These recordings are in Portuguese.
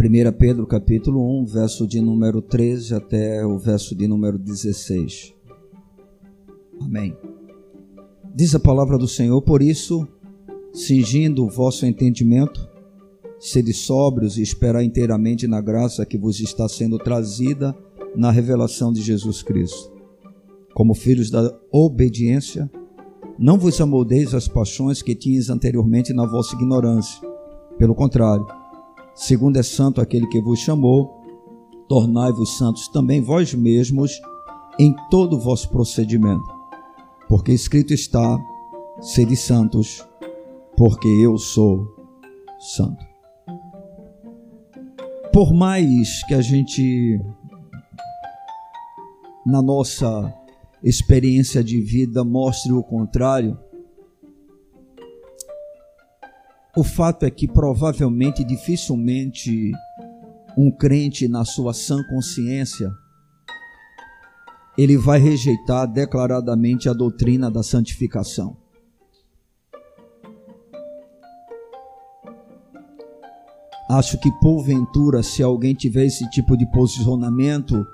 1 Pedro capítulo 1, verso de número 13 até o verso de número 16. Amém. Diz a palavra do Senhor, por isso, cingindo o vosso entendimento, sede sóbrios e esperar inteiramente na graça que vos está sendo trazida na revelação de Jesus Cristo. Como filhos da obediência, não vos amoldeis as paixões que tinhas anteriormente na vossa ignorância. Pelo contrário, segundo é santo aquele que vos chamou, tornai-vos santos também vós mesmos em todo o vosso procedimento. Porque escrito está: sede santos, porque eu sou santo. Por mais que a gente, na nossa experiência de vida, mostre o contrário, o fato é que provavelmente, dificilmente, um crente na sua sã consciência, ele vai rejeitar declaradamente a doutrina da santificação. Acho que porventura, se alguém tiver esse tipo de posicionamento,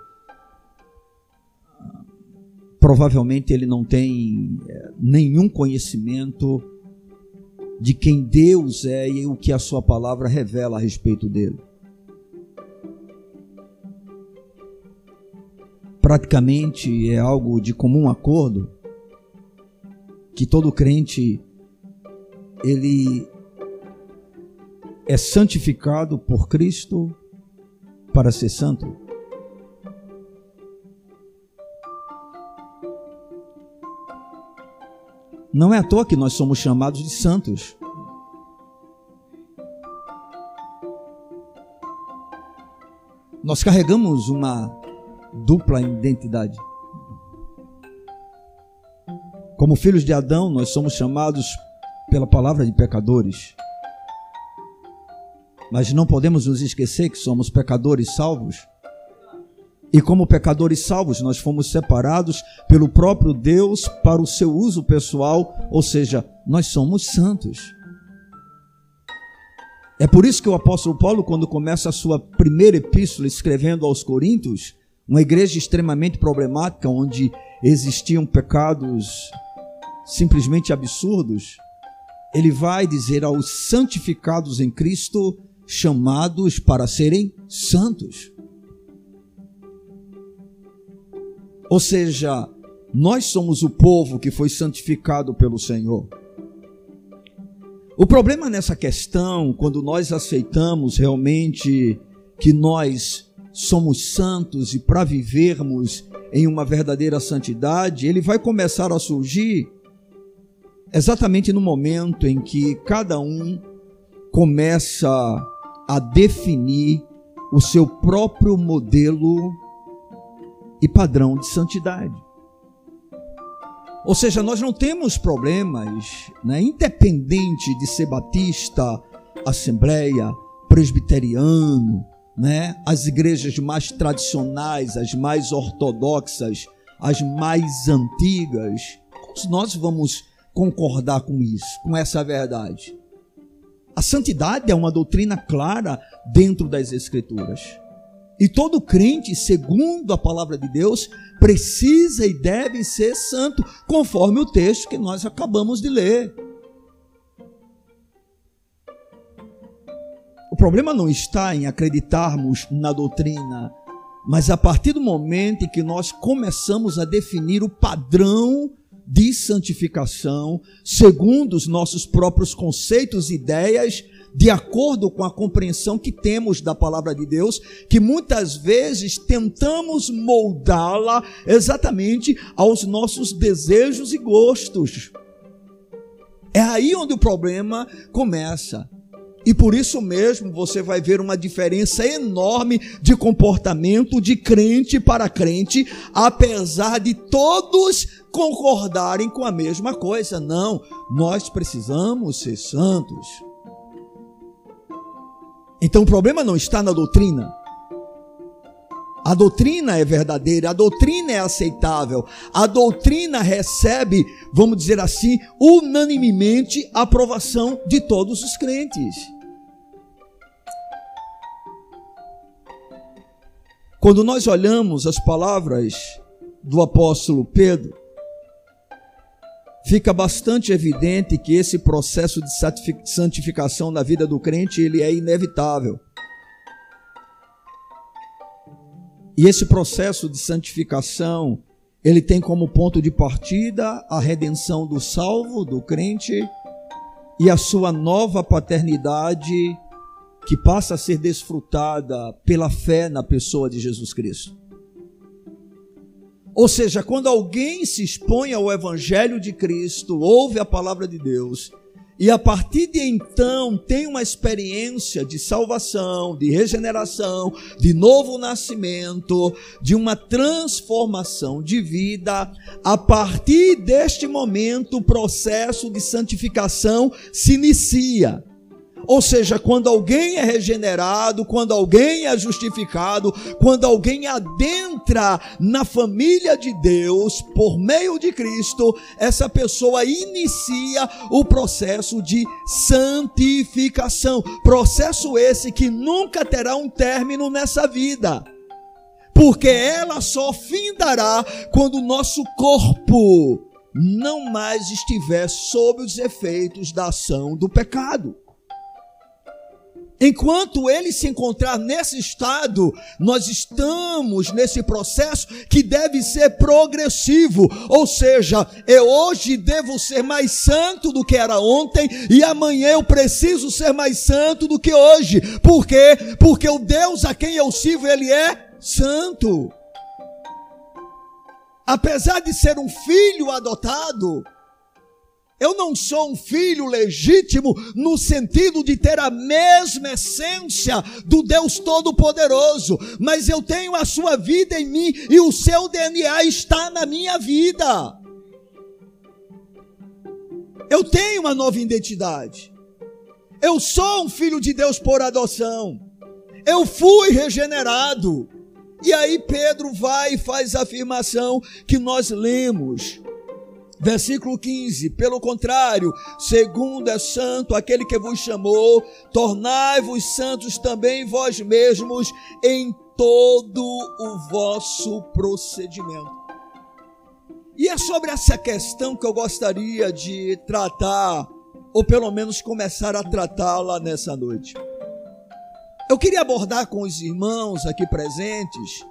provavelmente ele não tem eh, nenhum conhecimento de quem Deus é e o que a sua palavra revela a respeito dele. Praticamente é algo de comum acordo que todo crente ele é santificado por Cristo para ser santo. Não é à toa que nós somos chamados de santos. Nós carregamos uma dupla identidade. Como filhos de Adão, nós somos chamados pela palavra de pecadores. Mas não podemos nos esquecer que somos pecadores salvos e como pecadores salvos, nós fomos separados pelo próprio Deus para o seu uso pessoal, ou seja, nós somos santos. É por isso que o apóstolo Paulo, quando começa a sua primeira epístola escrevendo aos Coríntios, uma igreja extremamente problemática, onde existiam pecados simplesmente absurdos, ele vai dizer aos santificados em Cristo, chamados para serem santos. Ou seja, nós somos o povo que foi santificado pelo Senhor. O problema nessa questão, quando nós aceitamos realmente que nós somos santos e para vivermos em uma verdadeira santidade, ele vai começar a surgir exatamente no momento em que cada um começa a definir o seu próprio modelo e padrão de santidade. Ou seja, nós não temos problemas, né, independente de ser batista, assembleia, presbiteriano, né, as igrejas mais tradicionais, as mais ortodoxas, as mais antigas. Nós vamos concordar com isso, com essa verdade. A santidade é uma doutrina clara dentro das Escrituras. E todo crente, segundo a palavra de Deus, precisa e deve ser santo, conforme o texto que nós acabamos de ler. O problema não está em acreditarmos na doutrina, mas a partir do momento em que nós começamos a definir o padrão de santificação, segundo os nossos próprios conceitos e ideias, de acordo com a compreensão que temos da palavra de Deus, que muitas vezes tentamos moldá-la exatamente aos nossos desejos e gostos. É aí onde o problema começa. E por isso mesmo você vai ver uma diferença enorme de comportamento de crente para crente, apesar de todos concordarem com a mesma coisa. Não, nós precisamos ser santos. Então o problema não está na doutrina. A doutrina é verdadeira, a doutrina é aceitável, a doutrina recebe, vamos dizer assim, unanimemente a aprovação de todos os crentes. Quando nós olhamos as palavras do apóstolo Pedro, fica bastante evidente que esse processo de santificação na vida do crente ele é inevitável. E esse processo de santificação, ele tem como ponto de partida a redenção do salvo, do crente, e a sua nova paternidade que passa a ser desfrutada pela fé na pessoa de Jesus Cristo. Ou seja, quando alguém se expõe ao Evangelho de Cristo, ouve a palavra de Deus, e a partir de então tem uma experiência de salvação, de regeneração, de novo nascimento, de uma transformação de vida, a partir deste momento o processo de santificação se inicia. Ou seja, quando alguém é regenerado, quando alguém é justificado, quando alguém adentra na família de Deus por meio de Cristo, essa pessoa inicia o processo de santificação. Processo esse que nunca terá um término nessa vida. Porque ela só findará quando o nosso corpo não mais estiver sob os efeitos da ação do pecado. Enquanto ele se encontrar nesse estado, nós estamos nesse processo que deve ser progressivo. Ou seja, eu hoje devo ser mais santo do que era ontem e amanhã eu preciso ser mais santo do que hoje. Por quê? Porque o Deus a quem eu sirvo, ele é santo. Apesar de ser um filho adotado, eu não sou um filho legítimo no sentido de ter a mesma essência do Deus Todo-Poderoso, mas eu tenho a sua vida em mim e o seu DNA está na minha vida. Eu tenho uma nova identidade. Eu sou um filho de Deus por adoção. Eu fui regenerado. E aí Pedro vai e faz a afirmação que nós lemos Versículo 15: Pelo contrário, segundo é santo aquele que vos chamou, tornai-vos santos também vós mesmos em todo o vosso procedimento. E é sobre essa questão que eu gostaria de tratar, ou pelo menos começar a tratá-la nessa noite. Eu queria abordar com os irmãos aqui presentes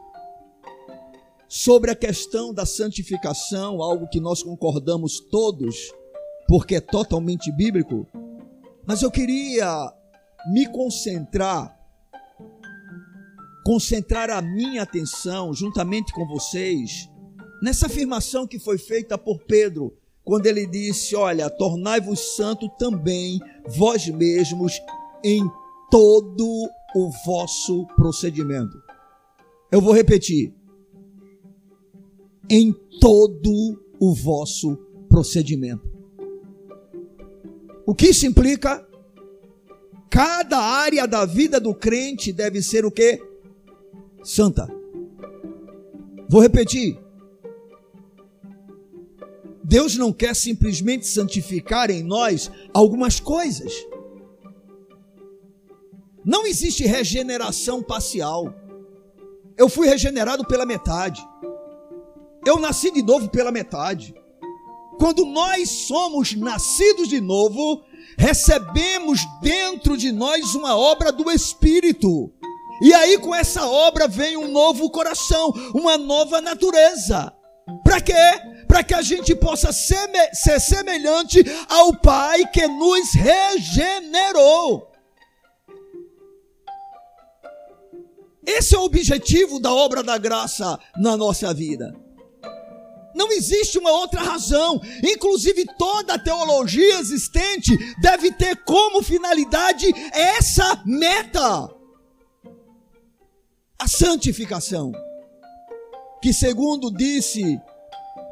sobre a questão da santificação, algo que nós concordamos todos, porque é totalmente bíblico, mas eu queria me concentrar, concentrar a minha atenção, juntamente com vocês, nessa afirmação que foi feita por Pedro, quando ele disse: Olha, tornai-vos santo também vós mesmos em todo o vosso procedimento. Eu vou repetir em todo o vosso procedimento. O que isso implica? Cada área da vida do crente deve ser o que? Santa. Vou repetir. Deus não quer simplesmente santificar em nós algumas coisas. Não existe regeneração parcial. Eu fui regenerado pela metade. Eu nasci de novo pela metade. Quando nós somos nascidos de novo, recebemos dentro de nós uma obra do Espírito. E aí, com essa obra, vem um novo coração, uma nova natureza. Para quê? Para que a gente possa ser, ser semelhante ao Pai que nos regenerou. Esse é o objetivo da obra da graça na nossa vida. Não existe uma outra razão. Inclusive, toda a teologia existente deve ter como finalidade essa meta: a santificação. Que, segundo disse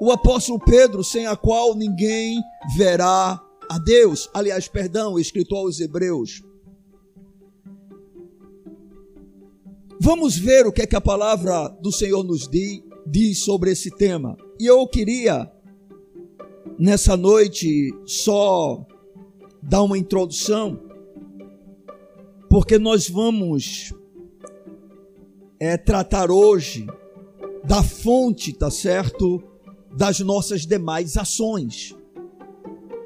o apóstolo Pedro, sem a qual ninguém verá a Deus. Aliás, perdão, escrito aos Hebreus. Vamos ver o que é que a palavra do Senhor nos diz sobre esse tema. E eu queria, nessa noite, só dar uma introdução, porque nós vamos é, tratar hoje da fonte, tá certo? Das nossas demais ações.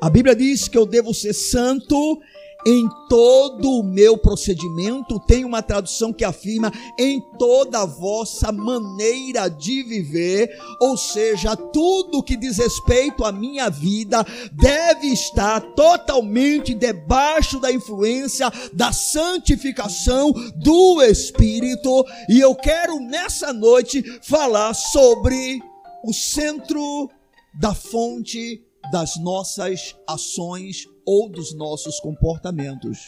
A Bíblia diz que eu devo ser santo em todo o meu procedimento, tem uma tradução que afirma em toda a vossa maneira de viver, ou seja, tudo que diz respeito à minha vida deve estar totalmente debaixo da influência da santificação do Espírito, e eu quero nessa noite falar sobre o centro da fonte das nossas ações ou dos nossos comportamentos,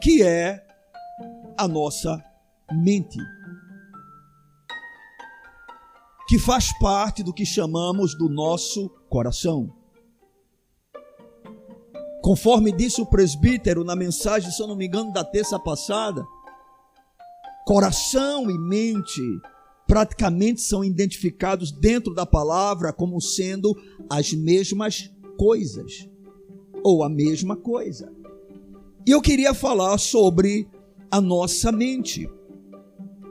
que é a nossa mente, que faz parte do que chamamos do nosso coração. Conforme disse o presbítero na mensagem, se eu não me engano, da terça passada, coração e mente praticamente são identificados dentro da palavra como sendo as mesmas coisas, ou a mesma coisa. E eu queria falar sobre a nossa mente,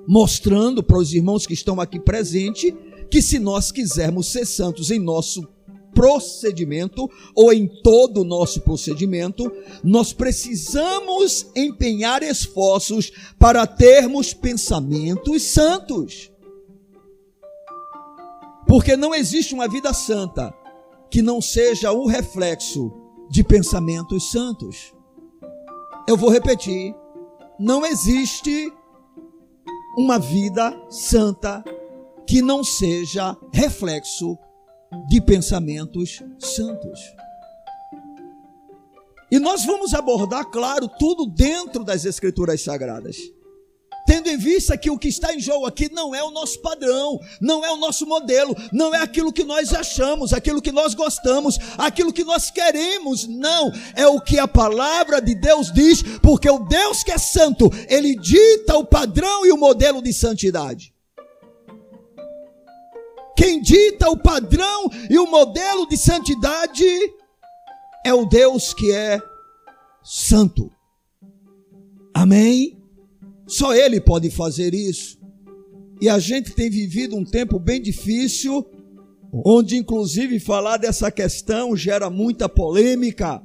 mostrando para os irmãos que estão aqui presentes que se nós quisermos ser santos em nosso procedimento ou em todo o nosso procedimento, nós precisamos empenhar esforços para termos pensamentos santos. Porque não existe uma vida santa que não seja o reflexo de pensamentos santos. Eu vou repetir: não existe uma vida santa que não seja reflexo de pensamentos santos. E nós vamos abordar, claro, tudo dentro das Escrituras Sagradas tendo em vista que o que está em jogo aqui não é o nosso padrão, não é o nosso modelo, não é aquilo que nós achamos, aquilo que nós gostamos, aquilo que nós queremos, não, é o que a palavra de Deus diz, porque o Deus que é santo, ele dita o padrão e o modelo de santidade. Quem dita o padrão e o modelo de santidade é o Deus que é santo. Amém? Só Ele pode fazer isso. E a gente tem vivido um tempo bem difícil, onde inclusive falar dessa questão gera muita polêmica.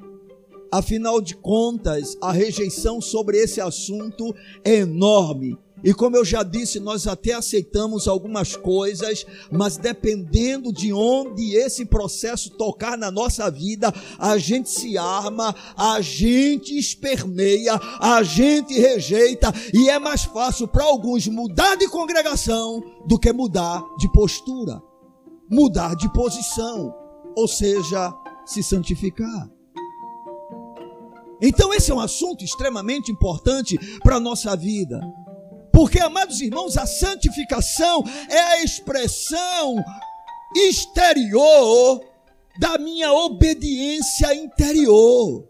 Afinal de contas, a rejeição sobre esse assunto é enorme. E como eu já disse, nós até aceitamos algumas coisas, mas dependendo de onde esse processo tocar na nossa vida, a gente se arma, a gente esperneia, a gente rejeita, e é mais fácil para alguns mudar de congregação do que mudar de postura, mudar de posição, ou seja, se santificar. Então, esse é um assunto extremamente importante para a nossa vida. Porque, amados irmãos, a santificação é a expressão exterior da minha obediência interior.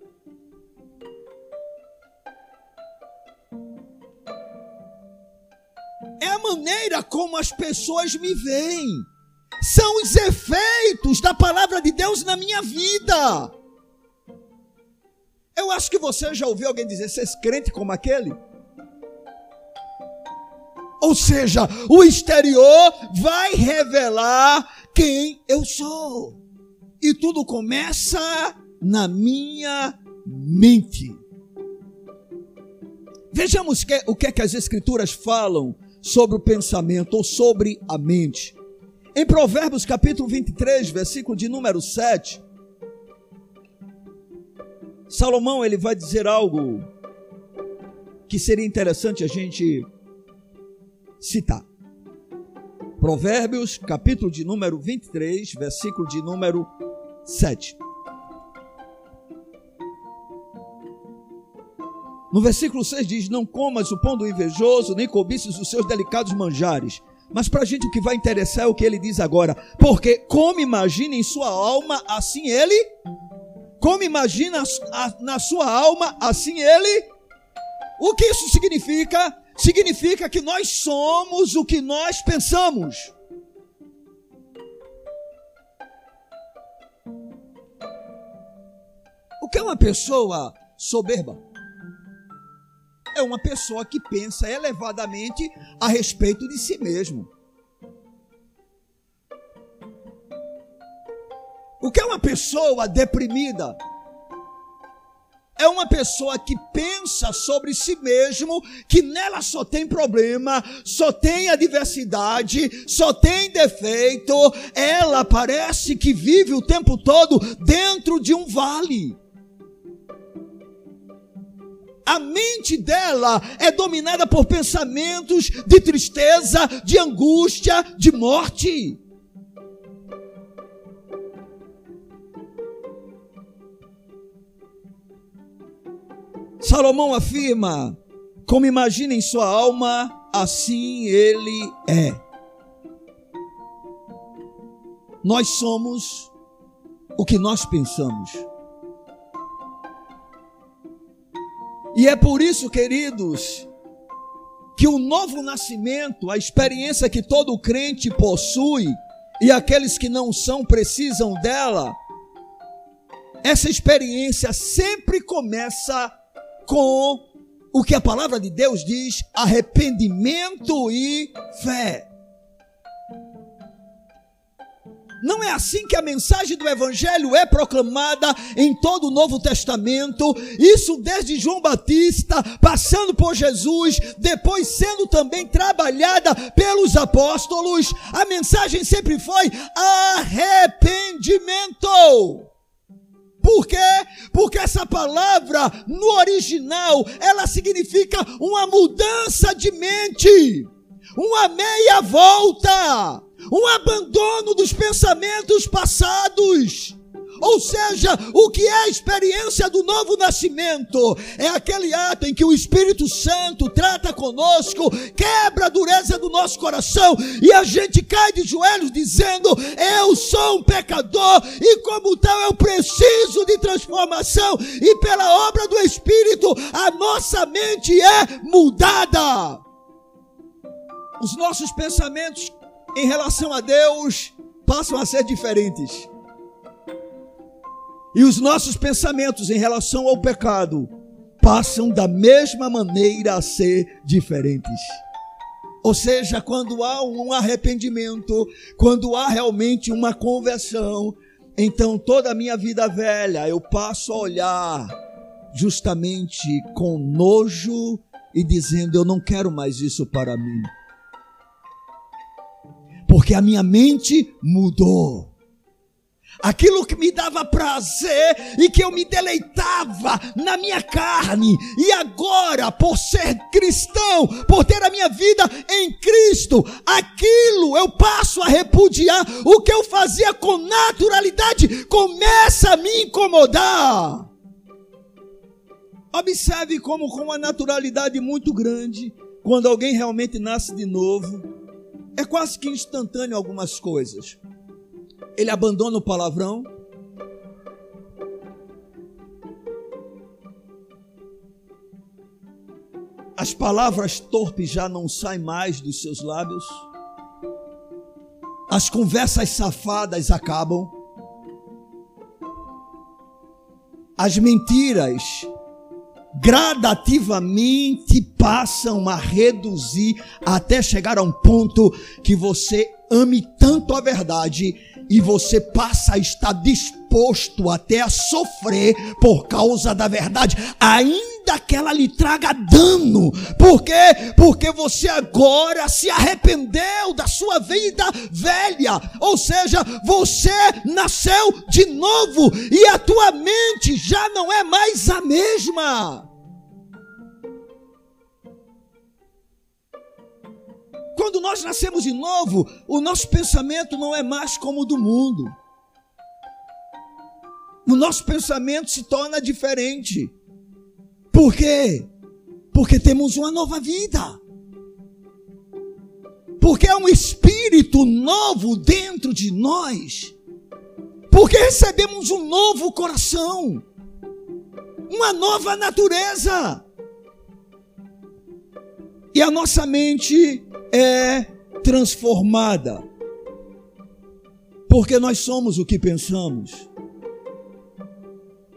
É a maneira como as pessoas me veem. São os efeitos da palavra de Deus na minha vida. Eu acho que você já ouviu alguém dizer: "Você é crente como aquele?" Ou seja, o exterior vai revelar quem eu sou. E tudo começa na minha mente. Vejamos que, o que, é que as Escrituras falam sobre o pensamento ou sobre a mente. Em Provérbios capítulo 23, versículo de número 7, Salomão ele vai dizer algo que seria interessante a gente citar. Provérbios, capítulo de número 23, versículo de número 7. No versículo 6 diz: Não comas o pão do invejoso, nem cobices os seus delicados manjares. Mas para a gente o que vai interessar é o que ele diz agora. Porque como imagina em sua alma, assim ele. Como imagina na sua alma, assim ele. O que isso significa? Significa que nós somos o que nós pensamos. O que é uma pessoa soberba? é uma pessoa que pensa elevadamente a respeito de si mesmo. O que é uma pessoa deprimida? É uma pessoa que pensa sobre si mesmo, que nela só tem problema, só tem adversidade, só tem defeito. Ela parece que vive o tempo todo dentro de um vale. A mente dela é dominada por pensamentos de tristeza, de angústia, de morte. Salomão afirma: como imagina em sua alma, assim ele é. Nós somos o que nós pensamos. E é por isso, queridos, que o novo nascimento, a experiência que todo crente possui, e aqueles que não são precisam dela, essa experiência sempre começa com o que a palavra de Deus diz: arrependimento e fé. Não é assim que a mensagem do Evangelho é proclamada em todo o Novo Testamento. Isso desde João Batista, passando por Jesus, depois sendo também trabalhada pelos apóstolos. A mensagem sempre foi arrependimento. Por quê? Porque essa palavra no original, ela significa uma mudança de mente, uma meia volta, um abandono dos pensamentos passados. Ou seja, o que é a experiência do novo nascimento? É aquele ato em que o Espírito Santo trata conosco, quebra a dureza do nosso coração e a gente cai de joelhos dizendo: Eu sou um pecador e, como tal, eu preciso de transformação, e pela obra do Espírito, a nossa mente é mudada. Os nossos pensamentos em relação a Deus passam a ser diferentes. E os nossos pensamentos em relação ao pecado passam da mesma maneira a ser diferentes. Ou seja, quando há um arrependimento, quando há realmente uma conversão, então toda a minha vida velha eu passo a olhar justamente com nojo e dizendo: Eu não quero mais isso para mim. Porque a minha mente mudou aquilo que me dava prazer e que eu me deleitava na minha carne, e agora, por ser cristão, por ter a minha vida em Cristo, aquilo eu passo a repudiar, o que eu fazia com naturalidade começa a me incomodar. Observe como, com uma naturalidade muito grande, quando alguém realmente nasce de novo, é quase que instantâneo algumas coisas ele abandona o palavrão. As palavras torpes já não saem mais dos seus lábios. As conversas safadas acabam. As mentiras gradativamente passam a reduzir até chegar a um ponto que você ame tanto a verdade e você passa a estar disposto até a sofrer por causa da verdade, ainda que ela lhe traga dano. Por quê? Porque você agora se arrependeu da sua vida velha, ou seja, você nasceu de novo e a tua mente já não é mais a mesma. Quando nós nascemos de novo, o nosso pensamento não é mais como o do mundo. O nosso pensamento se torna diferente. Por quê? Porque temos uma nova vida. Porque é um espírito novo dentro de nós. Porque recebemos um novo coração. Uma nova natureza. E a nossa mente é transformada. Porque nós somos o que pensamos.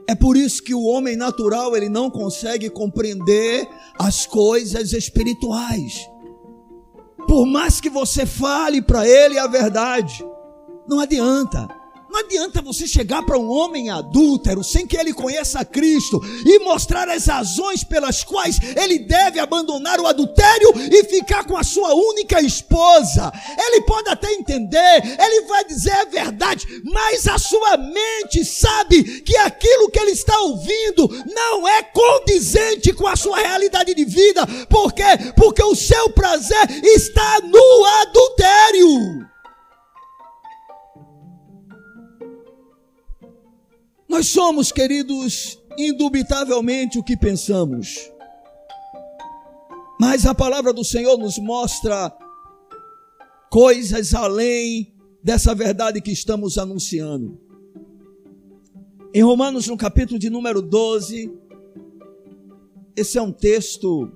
É por isso que o homem natural ele não consegue compreender as coisas espirituais. Por mais que você fale para ele a verdade, não adianta. Não adianta você chegar para um homem adúltero sem que ele conheça Cristo e mostrar as razões pelas quais ele deve abandonar o adultério e ficar com a sua única esposa. Ele pode até entender, ele vai dizer a verdade, mas a sua mente sabe que aquilo que ele está ouvindo não é condizente com a sua realidade de vida. Por quê? Porque o seu prazer está no adultério. Nós somos, queridos, indubitavelmente o que pensamos. Mas a palavra do Senhor nos mostra coisas além dessa verdade que estamos anunciando. Em Romanos, no capítulo de número 12, esse é um texto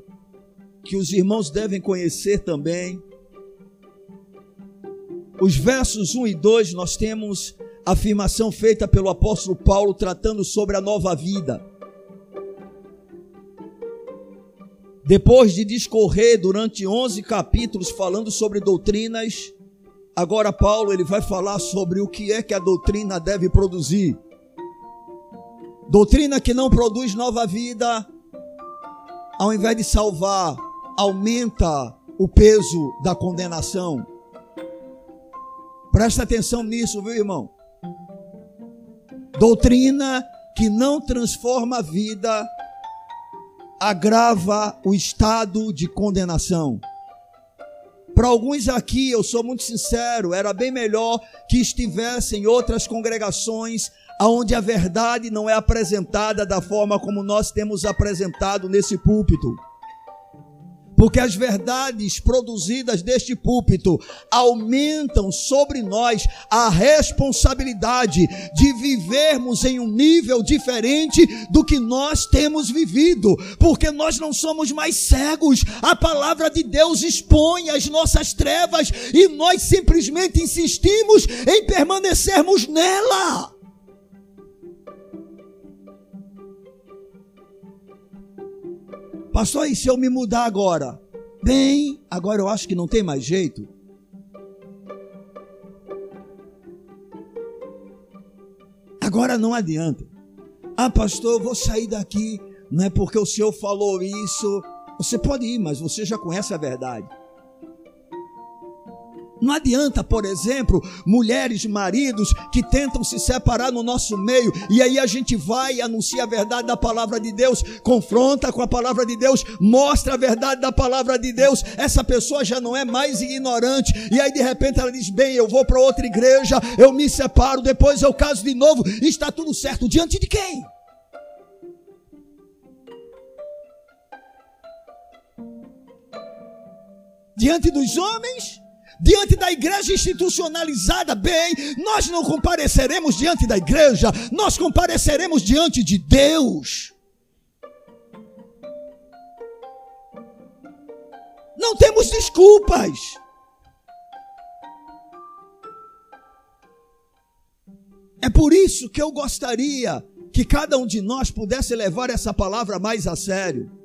que os irmãos devem conhecer também. Os versos 1 e 2 nós temos afirmação feita pelo apóstolo Paulo tratando sobre a nova vida. Depois de discorrer durante 11 capítulos falando sobre doutrinas, agora Paulo ele vai falar sobre o que é que a doutrina deve produzir. Doutrina que não produz nova vida, ao invés de salvar, aumenta o peso da condenação. Presta atenção nisso, viu, irmão? Doutrina que não transforma a vida agrava o estado de condenação. Para alguns aqui, eu sou muito sincero, era bem melhor que estivessem outras congregações onde a verdade não é apresentada da forma como nós temos apresentado nesse púlpito porque as verdades produzidas deste púlpito aumentam sobre nós a responsabilidade de vivermos em um nível diferente do que nós temos vivido, porque nós não somos mais cegos. A palavra de Deus expõe as nossas trevas e nós simplesmente insistimos em permanecermos nela. Pastor, e se eu me mudar agora? Bem, agora eu acho que não tem mais jeito. Agora não adianta. Ah, pastor, eu vou sair daqui. Não é porque o senhor falou isso. Você pode ir, mas você já conhece a verdade. Não adianta, por exemplo, mulheres, maridos que tentam se separar no nosso meio e aí a gente vai e anuncia a verdade da palavra de Deus, confronta com a palavra de Deus, mostra a verdade da palavra de Deus. Essa pessoa já não é mais ignorante e aí de repente ela diz: "Bem, eu vou para outra igreja, eu me separo, depois eu caso de novo". Está tudo certo diante de quem? Diante dos homens? Diante da igreja institucionalizada, bem, nós não compareceremos diante da igreja, nós compareceremos diante de Deus. Não temos desculpas. É por isso que eu gostaria que cada um de nós pudesse levar essa palavra mais a sério.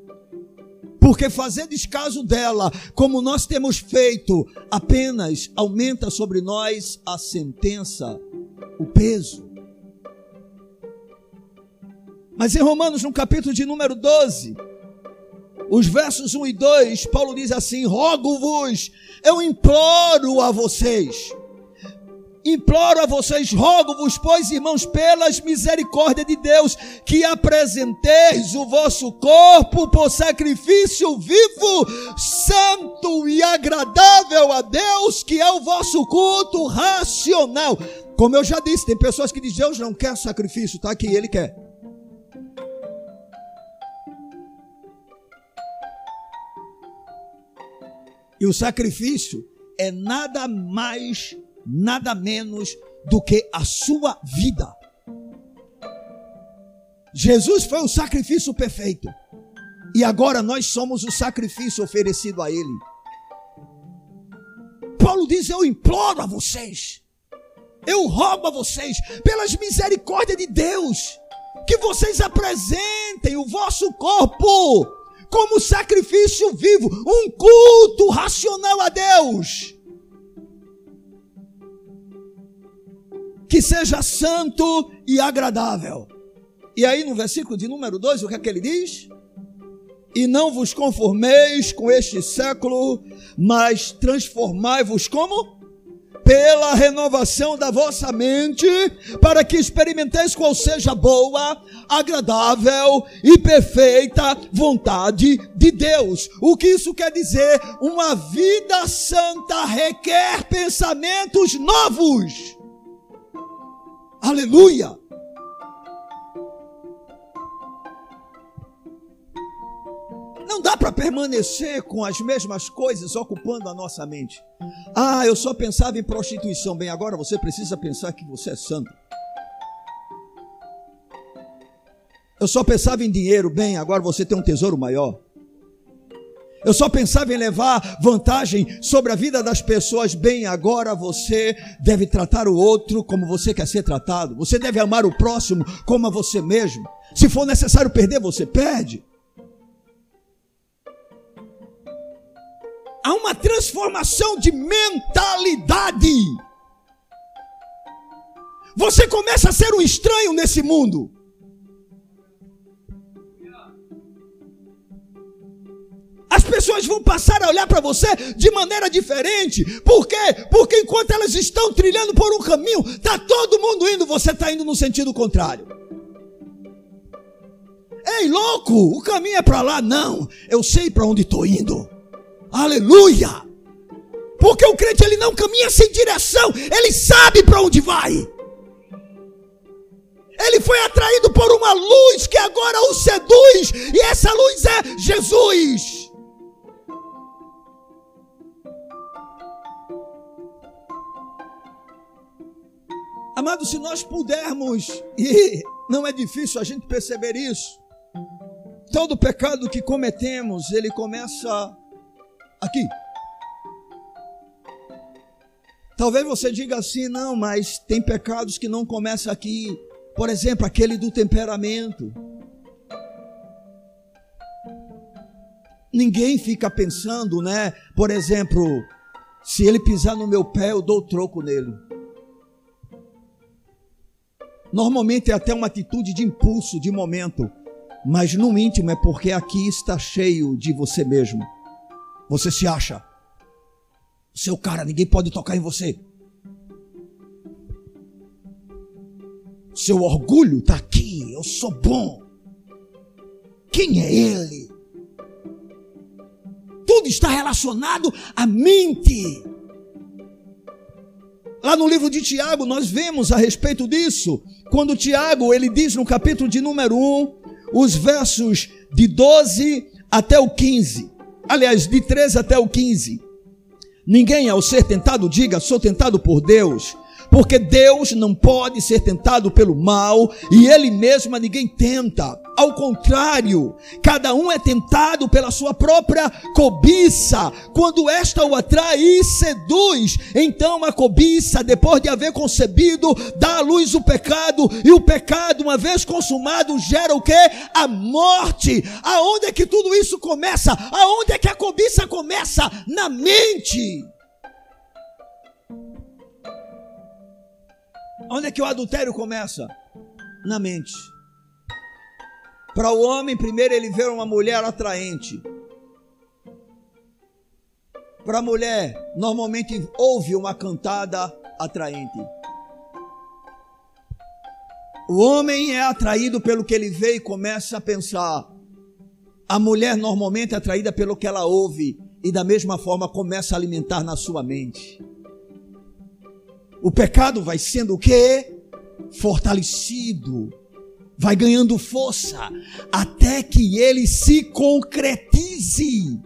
Porque fazer descaso dela, como nós temos feito, apenas aumenta sobre nós a sentença, o peso. Mas em Romanos, no capítulo de número 12, os versos 1 e 2, Paulo diz assim: Rogo-vos, eu imploro a vocês Imploro a vocês, rogo-vos, pois, irmãos, pelas misericórdias de Deus, que apresenteis o vosso corpo por sacrifício vivo, santo e agradável a Deus, que é o vosso culto racional. Como eu já disse, tem pessoas que dizem, Deus não quer sacrifício, tá aqui, Ele quer. E o sacrifício é nada mais nada menos do que a sua vida. Jesus foi o sacrifício perfeito. E agora nós somos o sacrifício oferecido a Ele. Paulo diz: Eu imploro a vocês, eu rogo a vocês, pelas misericórdias de Deus, que vocês apresentem o vosso corpo como sacrifício vivo, um culto racional a Deus. Que seja santo e agradável. E aí no versículo de número 2, o que é que ele diz? E não vos conformeis com este século, mas transformai-vos como? pela renovação da vossa mente, para que experimenteis qual seja boa, agradável e perfeita vontade de Deus. O que isso quer dizer? Uma vida santa requer pensamentos novos. Aleluia! Não dá para permanecer com as mesmas coisas ocupando a nossa mente. Ah, eu só pensava em prostituição. Bem, agora você precisa pensar que você é santo. Eu só pensava em dinheiro. Bem, agora você tem um tesouro maior. Eu só pensava em levar vantagem sobre a vida das pessoas. Bem, agora você deve tratar o outro como você quer ser tratado. Você deve amar o próximo como a você mesmo. Se for necessário perder, você perde. há uma transformação de mentalidade. Você começa a ser um estranho nesse mundo. Pessoas vão passar a olhar para você de maneira diferente. Por quê? Porque enquanto elas estão trilhando por um caminho, está todo mundo indo, você está indo no sentido contrário. Ei, louco, o caminho é para lá. Não, eu sei para onde estou indo. Aleluia! Porque o crente ele não caminha sem direção, ele sabe para onde vai. Ele foi atraído por uma luz que agora o seduz, e essa luz é Jesus. Amado, se nós pudermos, e não é difícil a gente perceber isso, todo pecado que cometemos, ele começa aqui. Talvez você diga assim, não, mas tem pecados que não começam aqui. Por exemplo, aquele do temperamento. Ninguém fica pensando, né? Por exemplo, se ele pisar no meu pé, eu dou troco nele. Normalmente é até uma atitude de impulso, de momento. Mas no íntimo é porque aqui está cheio de você mesmo. Você se acha. Seu cara, ninguém pode tocar em você. Seu orgulho está aqui. Eu sou bom. Quem é ele? Tudo está relacionado à mente. Lá no livro de Tiago, nós vemos a respeito disso. Quando Tiago, ele diz no capítulo de número 1, os versos de 12 até o 15 aliás, de 13 até o 15. Ninguém ao ser tentado diga, sou tentado por Deus, porque Deus não pode ser tentado pelo mal e Ele mesmo a ninguém tenta. Ao contrário, cada um é tentado pela sua própria cobiça. Quando esta o atrai e seduz, então a cobiça, depois de haver concebido, dá à luz o pecado, e o pecado, uma vez consumado, gera o que? A morte. Aonde é que tudo isso começa? Aonde é que a cobiça começa? Na mente. Onde é que o adultério começa? Na mente. Para o homem, primeiro ele vê uma mulher atraente. Para a mulher, normalmente ouve uma cantada atraente. O homem é atraído pelo que ele vê e começa a pensar. A mulher normalmente é atraída pelo que ela ouve e da mesma forma começa a alimentar na sua mente. O pecado vai sendo o quê? Fortalecido, vai ganhando força até que ele se concretize.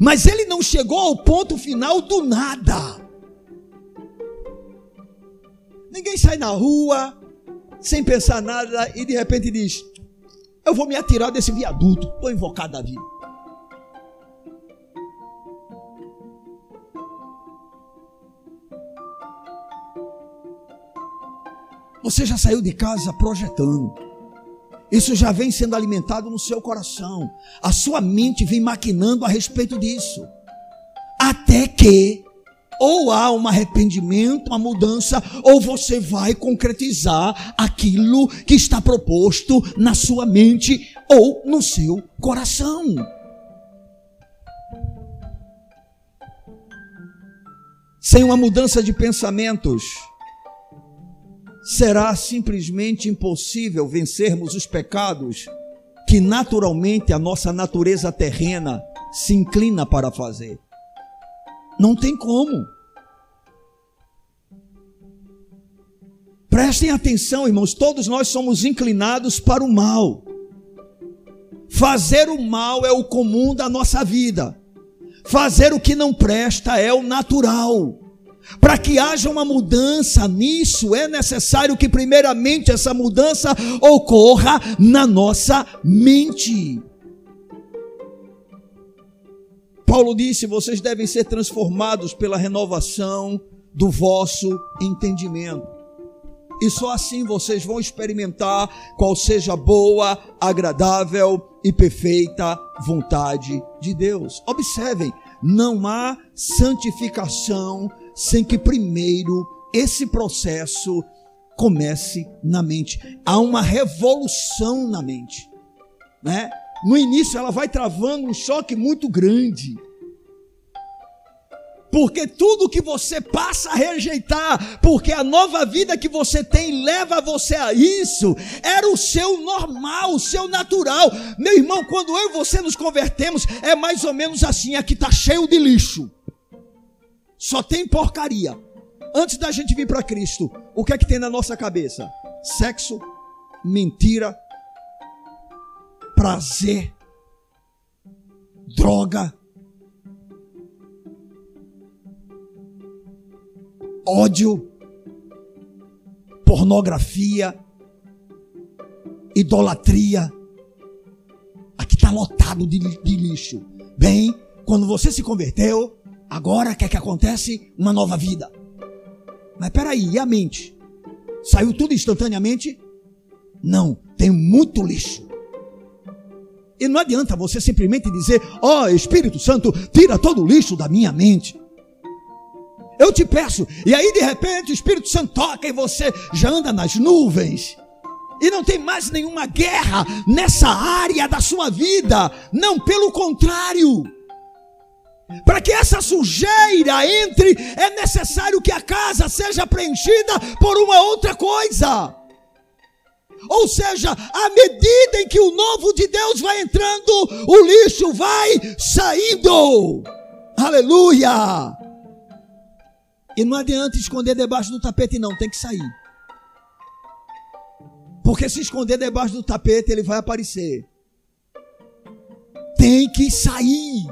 Mas ele não chegou ao ponto final do nada. Ninguém sai na rua sem pensar nada e de repente diz: Eu vou me atirar desse viaduto, estou invocado da vida. Você já saiu de casa projetando. Isso já vem sendo alimentado no seu coração. A sua mente vem maquinando a respeito disso. Até que ou há um arrependimento, uma mudança, ou você vai concretizar aquilo que está proposto na sua mente ou no seu coração. Sem uma mudança de pensamentos, será simplesmente impossível vencermos os pecados que naturalmente a nossa natureza terrena se inclina para fazer. Não tem como. Prestem atenção, irmãos, todos nós somos inclinados para o mal. Fazer o mal é o comum da nossa vida. Fazer o que não presta é o natural. Para que haja uma mudança nisso, é necessário que, primeiramente, essa mudança ocorra na nossa mente. Paulo disse: vocês devem ser transformados pela renovação do vosso entendimento. E só assim vocês vão experimentar qual seja a boa, agradável e perfeita vontade de Deus. Observem, não há santificação sem que primeiro esse processo comece na mente. Há uma revolução na mente, né? No início ela vai travando um choque muito grande. Porque tudo que você passa a rejeitar, porque a nova vida que você tem leva você a isso, era o seu normal, o seu natural. Meu irmão, quando eu e você nos convertemos, é mais ou menos assim: aqui está cheio de lixo. Só tem porcaria. Antes da gente vir para Cristo, o que é que tem na nossa cabeça? Sexo, mentira, prazer, droga, ódio, pornografia, idolatria. Aqui está lotado de, de lixo. Bem, quando você se converteu, Agora quer que acontece uma nova vida. Mas peraí, e a mente? Saiu tudo instantaneamente? Não, tem muito lixo. E não adianta você simplesmente dizer: Ó oh, Espírito Santo, tira todo o lixo da minha mente. Eu te peço, e aí de repente o Espírito Santo toca e você já anda nas nuvens. E não tem mais nenhuma guerra nessa área da sua vida. Não, pelo contrário. Para que essa sujeira entre, é necessário que a casa seja preenchida por uma outra coisa. Ou seja, à medida em que o novo de Deus vai entrando, o lixo vai saindo. Aleluia! E não adianta esconder debaixo do tapete, não, tem que sair. Porque se esconder debaixo do tapete, ele vai aparecer. Tem que sair.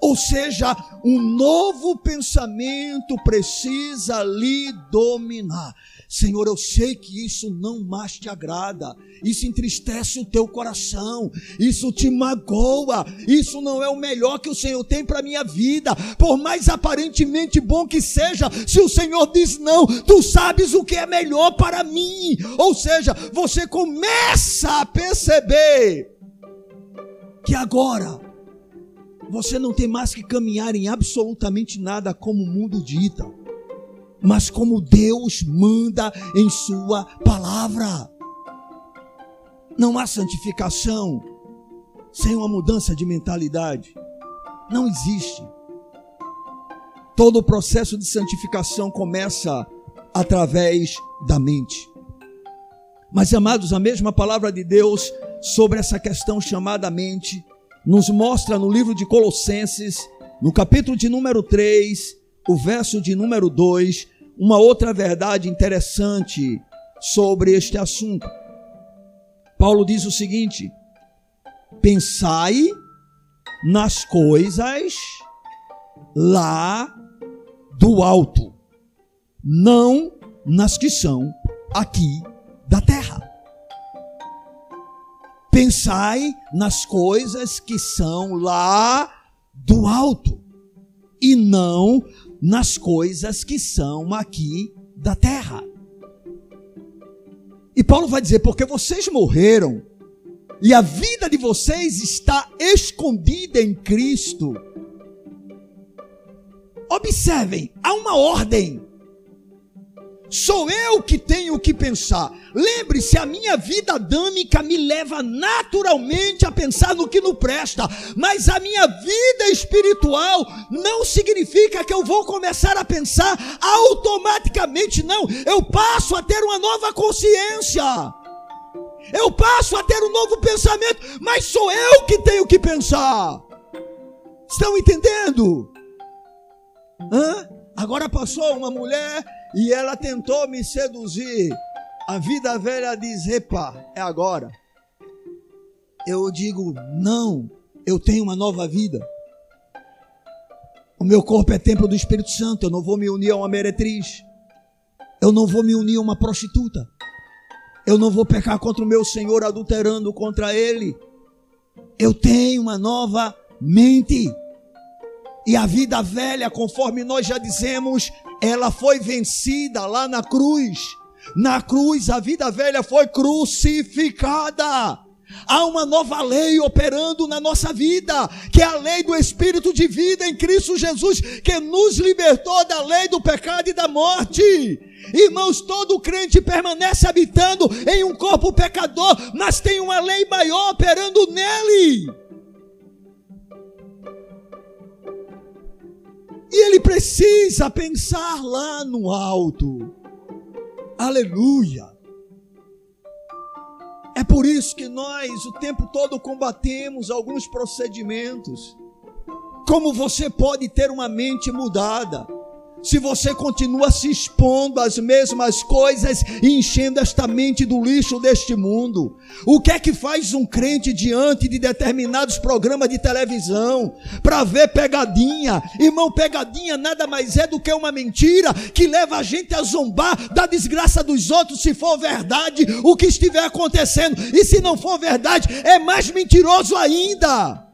Ou seja, um novo pensamento precisa lhe dominar. Senhor, eu sei que isso não mais te agrada, isso entristece o teu coração, isso te magoa, isso não é o melhor que o Senhor tem para minha vida, por mais aparentemente bom que seja, se o Senhor diz não, tu sabes o que é melhor para mim. Ou seja, você começa a perceber que agora você não tem mais que caminhar em absolutamente nada como o mundo dita, mas como Deus manda em Sua palavra. Não há santificação sem uma mudança de mentalidade. Não existe. Todo o processo de santificação começa através da mente. Mas, amados, a mesma palavra de Deus sobre essa questão chamada mente nos mostra no livro de Colossenses, no capítulo de número 3, o verso de número 2, uma outra verdade interessante sobre este assunto. Paulo diz o seguinte: pensai nas coisas lá do alto, não nas que são aqui da terra. Pensai nas coisas que são lá do alto e não nas coisas que são aqui da terra. E Paulo vai dizer: porque vocês morreram e a vida de vocês está escondida em Cristo. Observem, há uma ordem. Sou eu que tenho que pensar. Lembre-se, a minha vida adâmica me leva naturalmente a pensar no que não presta, mas a minha vida espiritual não significa que eu vou começar a pensar automaticamente, não. Eu passo a ter uma nova consciência. Eu passo a ter um novo pensamento, mas sou eu que tenho que pensar. Estão entendendo? Hã? Agora passou uma mulher e ela tentou me seduzir. A vida velha diz: Epa, é agora. Eu digo: Não, eu tenho uma nova vida. O meu corpo é templo do Espírito Santo. Eu não vou me unir a uma meretriz. Eu não vou me unir a uma prostituta. Eu não vou pecar contra o meu Senhor adulterando contra ele. Eu tenho uma nova mente. E a vida velha, conforme nós já dizemos, ela foi vencida lá na cruz. Na cruz, a vida velha foi crucificada. Há uma nova lei operando na nossa vida, que é a lei do Espírito de vida em Cristo Jesus, que nos libertou da lei do pecado e da morte. Irmãos, todo crente permanece habitando em um corpo pecador, mas tem uma lei maior operando nele. E ele precisa pensar lá no alto. Aleluia. É por isso que nós o tempo todo combatemos alguns procedimentos. Como você pode ter uma mente mudada? Se você continua se expondo às mesmas coisas e enchendo esta mente do lixo deste mundo? O que é que faz um crente diante de determinados programas de televisão para ver pegadinha? Irmão, pegadinha nada mais é do que uma mentira que leva a gente a zombar da desgraça dos outros se for verdade o que estiver acontecendo. E se não for verdade, é mais mentiroso ainda.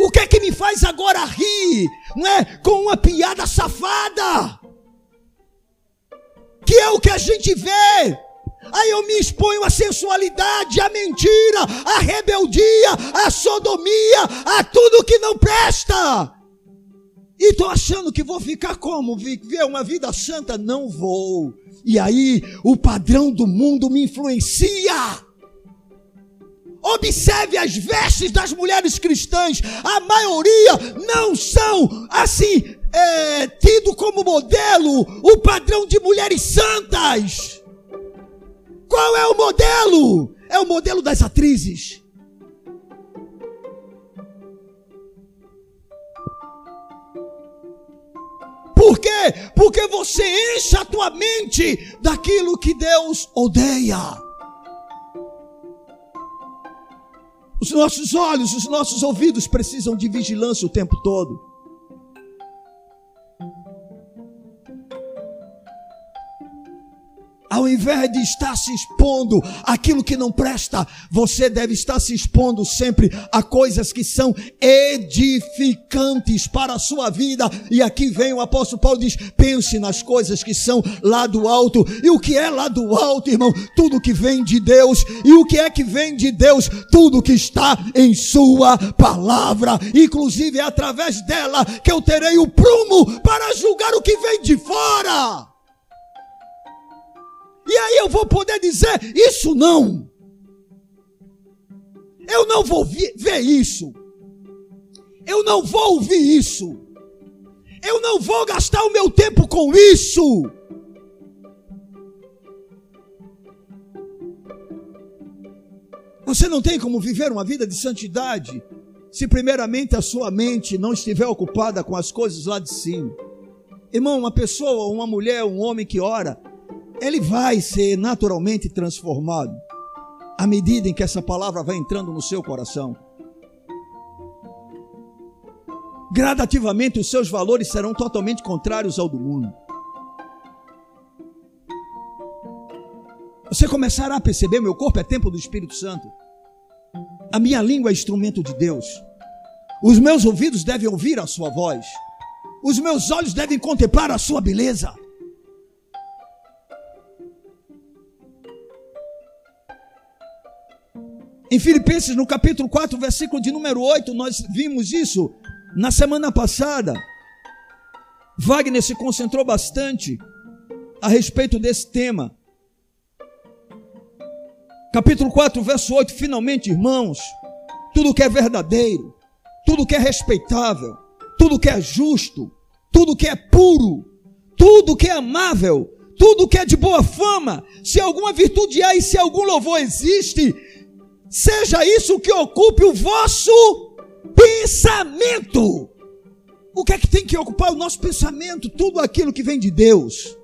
O que é que me faz agora rir? Não é? Com uma piada safada. Que é o que a gente vê. Aí eu me exponho à sensualidade, à mentira, à rebeldia, à sodomia, a tudo que não presta. E estou achando que vou ficar como? Viver uma vida santa? Não vou. E aí o padrão do mundo me influencia. Observe as vestes das mulheres cristãs. A maioria não são assim é, tido como modelo o padrão de mulheres santas. Qual é o modelo? É o modelo das atrizes. Por quê? Porque você enche a tua mente daquilo que Deus odeia. Os nossos olhos, os nossos ouvidos precisam de vigilância o tempo todo. Ao invés de estar se expondo aquilo que não presta, você deve estar se expondo sempre a coisas que são edificantes para a sua vida. E aqui vem o apóstolo Paulo diz: pense nas coisas que são lá do alto. E o que é lá do alto, irmão? Tudo que vem de Deus. E o que é que vem de Deus? Tudo que está em sua palavra. Inclusive é através dela que eu terei o prumo para julgar o que vem de fora. E aí eu vou poder dizer: Isso não. Eu não vou ver isso. Eu não vou ouvir isso. Eu não vou gastar o meu tempo com isso. Você não tem como viver uma vida de santidade se, primeiramente, a sua mente não estiver ocupada com as coisas lá de cima. Irmão, uma pessoa, uma mulher, um homem que ora, ele vai ser naturalmente transformado à medida em que essa palavra vai entrando no seu coração. Gradativamente os seus valores serão totalmente contrários ao do mundo. Você começará a perceber: meu corpo é templo do Espírito Santo, a minha língua é instrumento de Deus, os meus ouvidos devem ouvir a Sua voz, os meus olhos devem contemplar a Sua beleza. Em Filipenses, no capítulo 4, versículo de número 8, nós vimos isso na semana passada. Wagner se concentrou bastante a respeito desse tema. Capítulo 4, verso 8, finalmente, irmãos, tudo que é verdadeiro, tudo que é respeitável, tudo que é justo, tudo que é puro, tudo que é amável, tudo que é de boa fama, se alguma virtude há e se algum louvor existe, seja isso que ocupe o vosso pensamento. O que é que tem que ocupar o nosso pensamento? Tudo aquilo que vem de Deus.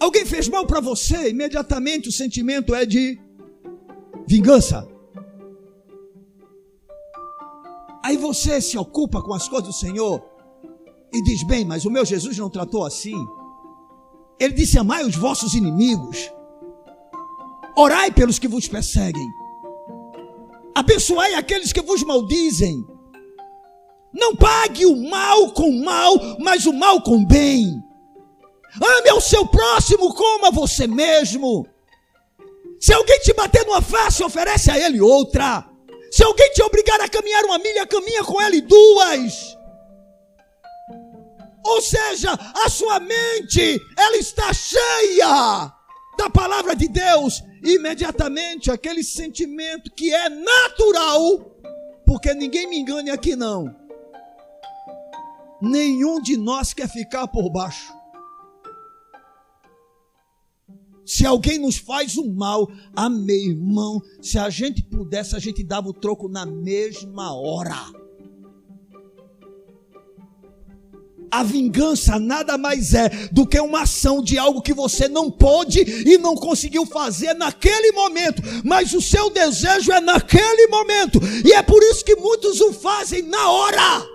Alguém fez mal para você, imediatamente o sentimento é de vingança. Aí você se ocupa com as coisas do Senhor e diz: Bem, mas o meu Jesus não tratou assim. Ele disse: Amai os vossos inimigos, orai pelos que vos perseguem, abençoai aqueles que vos maldizem. Não pague o mal com mal, mas o mal com bem. Ame ao seu próximo como a você mesmo. Se alguém te bater numa face, oferece a ele outra. Se alguém te obrigar a caminhar uma milha, caminha com ele duas. Ou seja, a sua mente, ela está cheia da palavra de Deus. Imediatamente aquele sentimento que é natural, porque ninguém me engane aqui não. Nenhum de nós quer ficar por baixo. Se alguém nos faz um mal, amém, irmão. Se a gente pudesse, a gente dava o troco na mesma hora. A vingança nada mais é do que uma ação de algo que você não pôde e não conseguiu fazer naquele momento, mas o seu desejo é naquele momento, e é por isso que muitos o fazem na hora.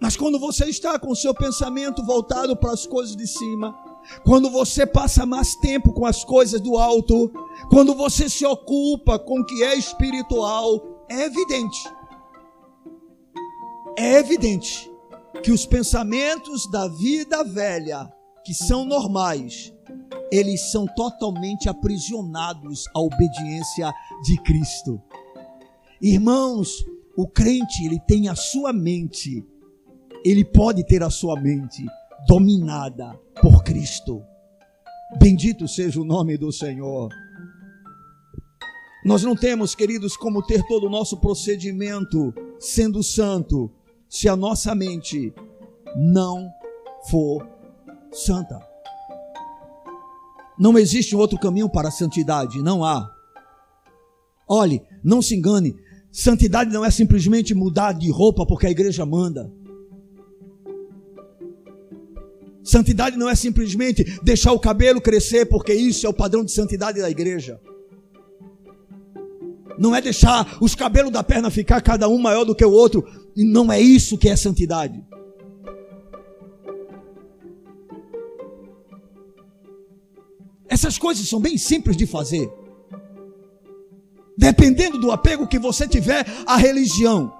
Mas quando você está com o seu pensamento voltado para as coisas de cima, quando você passa mais tempo com as coisas do alto, quando você se ocupa com o que é espiritual, é evidente. É evidente que os pensamentos da vida velha, que são normais, eles são totalmente aprisionados à obediência de Cristo. Irmãos, o crente, ele tem a sua mente ele pode ter a sua mente dominada por Cristo. Bendito seja o nome do Senhor. Nós não temos, queridos, como ter todo o nosso procedimento sendo santo, se a nossa mente não for santa. Não existe outro caminho para a santidade, não há. Olhe, não se engane, santidade não é simplesmente mudar de roupa porque a igreja manda. Santidade não é simplesmente deixar o cabelo crescer, porque isso é o padrão de santidade da igreja. Não é deixar os cabelos da perna ficar cada um maior do que o outro. E não é isso que é santidade. Essas coisas são bem simples de fazer. Dependendo do apego que você tiver à religião.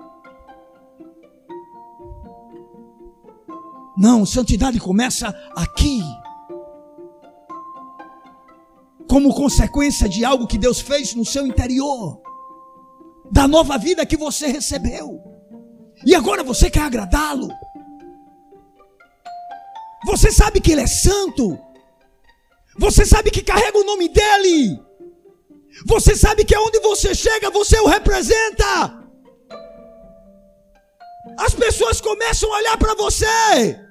Não, santidade começa aqui. Como consequência de algo que Deus fez no seu interior, da nova vida que você recebeu. E agora você quer agradá-lo. Você sabe que Ele é santo. Você sabe que carrega o nome dEle. Você sabe que aonde você chega, você o representa. As pessoas começam a olhar para você.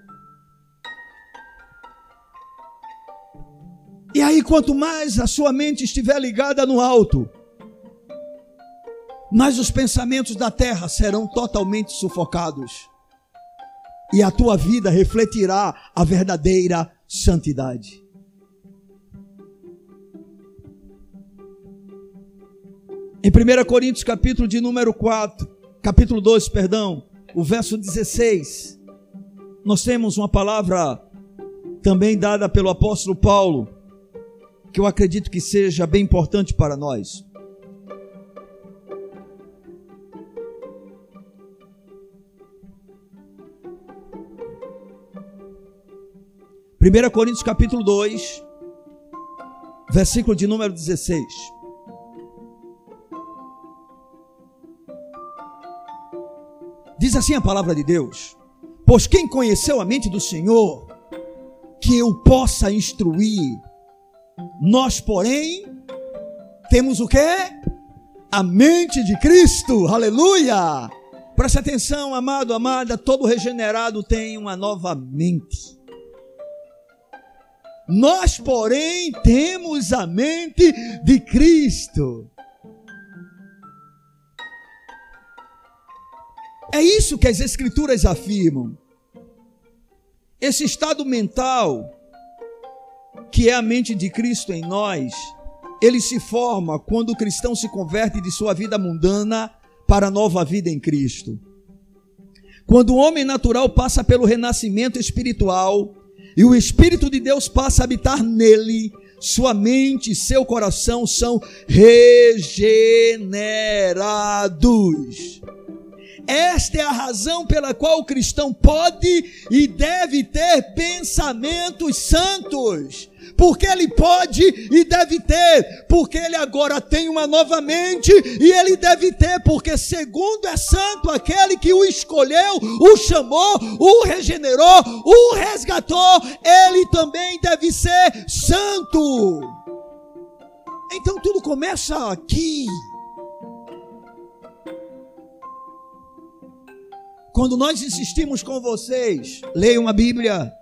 E aí, quanto mais a sua mente estiver ligada no alto, mais os pensamentos da terra serão totalmente sufocados. E a tua vida refletirá a verdadeira santidade. Em 1 Coríntios, capítulo de número 4, capítulo 2, perdão, o verso 16, nós temos uma palavra também dada pelo apóstolo Paulo que eu acredito que seja bem importante para nós. 1 Coríntios capítulo 2, versículo de número 16. Diz assim a palavra de Deus: Pois quem conheceu a mente do Senhor, que eu possa instruir, nós, porém, temos o que? A mente de Cristo, aleluia! Preste atenção, amado, amada, todo regenerado tem uma nova mente. Nós, porém, temos a mente de Cristo. É isso que as Escrituras afirmam. Esse estado mental, que é a mente de Cristo em nós, ele se forma quando o cristão se converte de sua vida mundana para a nova vida em Cristo. Quando o homem natural passa pelo renascimento espiritual e o Espírito de Deus passa a habitar nele, sua mente e seu coração são regenerados. Esta é a razão pela qual o cristão pode e deve ter pensamentos santos. Porque ele pode e deve ter, porque ele agora tem uma nova mente e ele deve ter, porque segundo é santo aquele que o escolheu, o chamou, o regenerou, o resgatou, ele também deve ser santo. Então tudo começa aqui. Quando nós insistimos com vocês, leiam a Bíblia.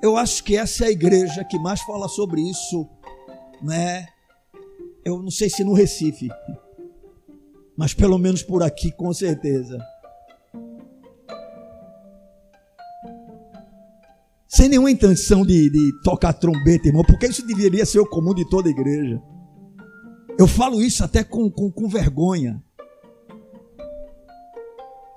Eu acho que essa é a igreja que mais fala sobre isso, né? Eu não sei se no Recife, mas pelo menos por aqui, com certeza. Sem nenhuma intenção de, de tocar trombeta, irmão, porque isso deveria ser o comum de toda igreja. Eu falo isso até com, com, com vergonha.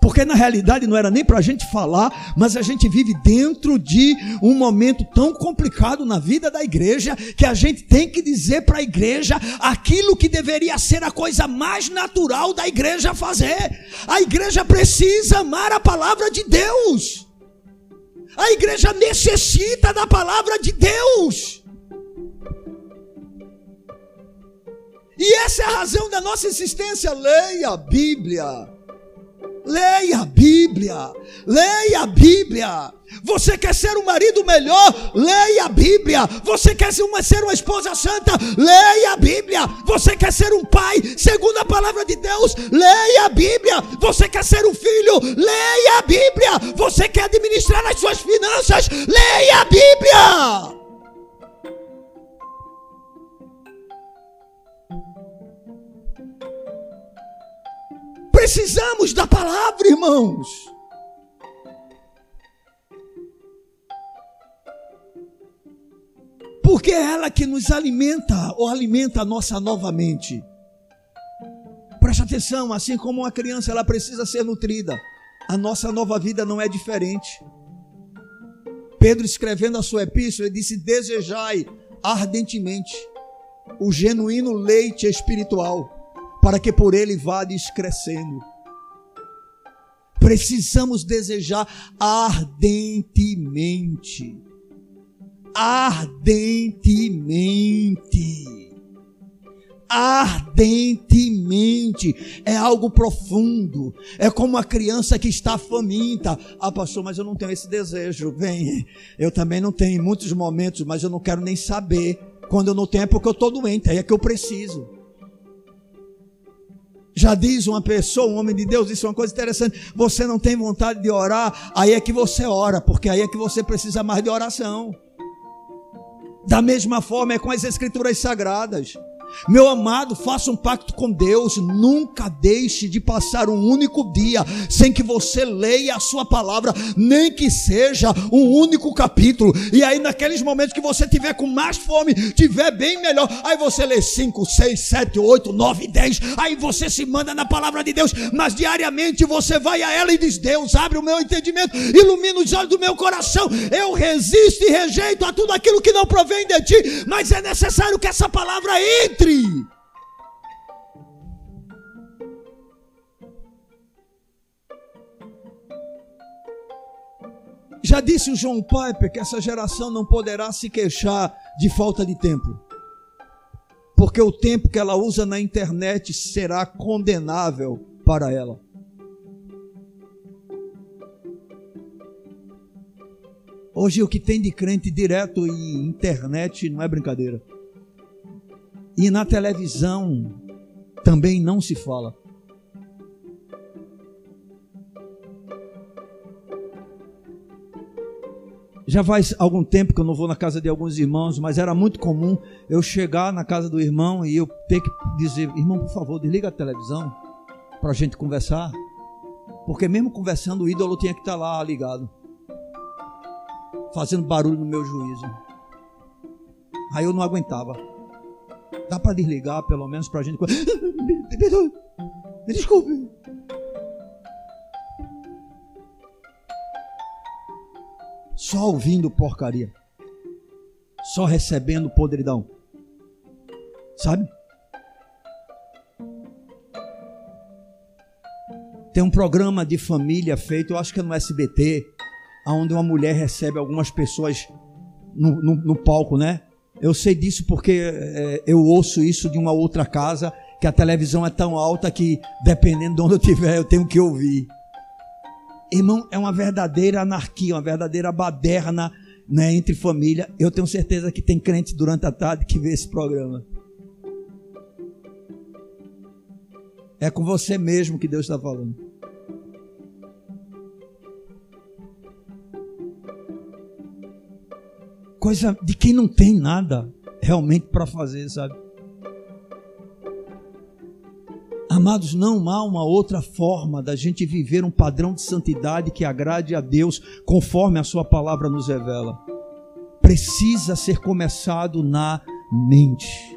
Porque na realidade não era nem para a gente falar, mas a gente vive dentro de um momento tão complicado na vida da igreja que a gente tem que dizer para a igreja aquilo que deveria ser a coisa mais natural da igreja fazer. A igreja precisa amar a palavra de Deus. A igreja necessita da palavra de Deus. E essa é a razão da nossa existência. Leia a Bíblia. Leia a Bíblia. Leia a Bíblia. Você quer ser um marido melhor? Leia a Bíblia. Você quer ser uma, ser uma esposa santa? Leia a Bíblia. Você quer ser um pai segundo a palavra de Deus? Leia a Bíblia. Você quer ser um filho? Leia a Bíblia. Você quer administrar as suas finanças? Leia a Bíblia. Precisamos da palavra, irmãos. Porque é ela que nos alimenta ou alimenta a nossa nova mente. Preste atenção, assim como uma criança ela precisa ser nutrida, a nossa nova vida não é diferente. Pedro escrevendo a sua epístola, disse: "Desejai ardentemente o genuíno leite espiritual, para que por ele vá descrescendo. Precisamos desejar ardentemente. Ardentemente. Ardentemente. É algo profundo. É como a criança que está faminta. Ah, pastor, mas eu não tenho esse desejo. Vem, eu também não tenho em muitos momentos, mas eu não quero nem saber. Quando eu não tenho é porque eu estou doente, aí é que eu preciso. Já diz uma pessoa, um homem de Deus, isso é uma coisa interessante. Você não tem vontade de orar, aí é que você ora, porque aí é que você precisa mais de oração. Da mesma forma é com as escrituras sagradas. Meu amado, faça um pacto com Deus. Nunca deixe de passar um único dia sem que você leia a sua palavra, nem que seja um único capítulo. E aí, naqueles momentos que você tiver com mais fome, tiver bem melhor, aí você lê 5, 6, 7, 8, 9, 10. Aí você se manda na palavra de Deus, mas diariamente você vai a ela e diz: Deus, abre o meu entendimento, ilumina os olhos do meu coração. Eu resisto e rejeito a tudo aquilo que não provém de ti, mas é necessário que essa palavra entre entre. Já disse o João Piper que essa geração não poderá se queixar de falta de tempo. Porque o tempo que ela usa na internet será condenável para ela. Hoje o que tem de crente direto em internet não é brincadeira. E na televisão também não se fala. Já faz algum tempo que eu não vou na casa de alguns irmãos, mas era muito comum eu chegar na casa do irmão e eu ter que dizer: irmão, por favor, desliga a televisão para a gente conversar. Porque mesmo conversando, o ídolo tinha que estar lá ligado, fazendo barulho no meu juízo. Aí eu não aguentava. Dá para desligar, pelo menos, para a gente. Me desculpe. só ouvindo porcaria, só recebendo podridão. Sabe? Tem um programa de família feito, eu acho que é no SBT, onde uma mulher recebe algumas pessoas no, no, no palco, né? Eu sei disso porque é, eu ouço isso de uma outra casa, que a televisão é tão alta que, dependendo de onde eu estiver, eu tenho que ouvir. Irmão, é uma verdadeira anarquia, uma verdadeira baderna né, entre família. Eu tenho certeza que tem crente durante a tarde que vê esse programa. É com você mesmo que Deus está falando. Coisa de quem não tem nada realmente para fazer, sabe? Amados, não há uma outra forma da gente viver um padrão de santidade que agrade a Deus, conforme a Sua palavra nos revela. Precisa ser começado na mente.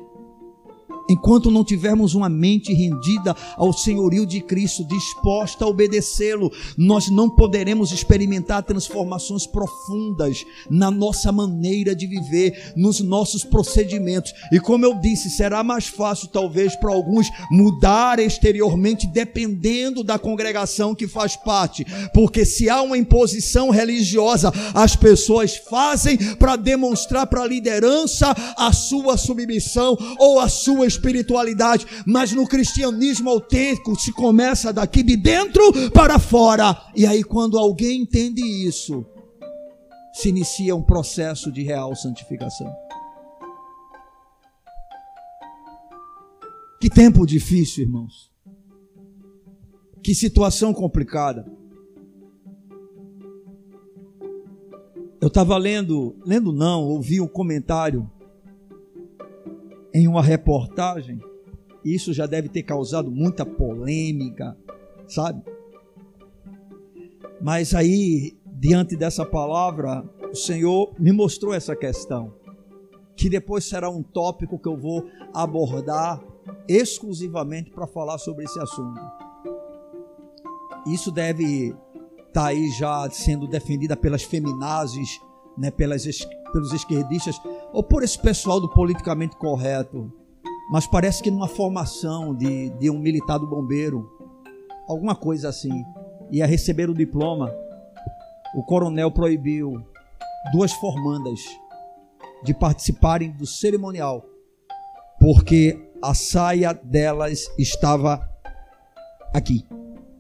Enquanto não tivermos uma mente rendida ao senhorio de Cristo, disposta a obedecê-lo, nós não poderemos experimentar transformações profundas na nossa maneira de viver, nos nossos procedimentos. E como eu disse, será mais fácil talvez para alguns mudar exteriormente dependendo da congregação que faz parte, porque se há uma imposição religiosa, as pessoas fazem para demonstrar para a liderança a sua submissão ou a sua espiritualidade, mas no cristianismo autêntico se começa daqui de dentro para fora. E aí, quando alguém entende isso, se inicia um processo de real santificação. Que tempo difícil, irmãos. Que situação complicada. Eu estava lendo, lendo não, ouvi um comentário em uma reportagem, isso já deve ter causado muita polêmica, sabe? Mas aí, diante dessa palavra, o Senhor me mostrou essa questão, que depois será um tópico que eu vou abordar exclusivamente para falar sobre esse assunto. Isso deve estar tá aí já sendo defendida pelas feminazes, né, pelas pelos esquerdistas ou por esse pessoal do politicamente correto, mas parece que numa formação de, de um militar do bombeiro, alguma coisa assim, ia receber o diploma, o coronel proibiu duas formandas de participarem do cerimonial, porque a saia delas estava aqui,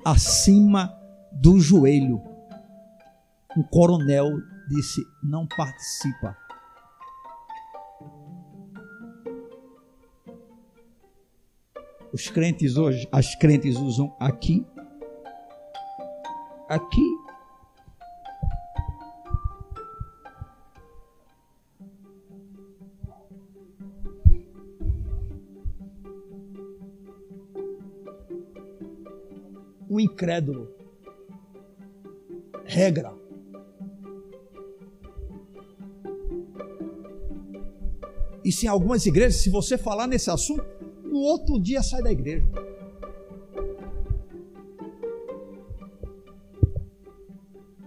acima do joelho. O coronel disse: não participa. Os crentes hoje, as crentes usam aqui, aqui. O incrédulo. Regra. E se algumas igrejas, se você falar nesse assunto, no outro dia sai da igreja.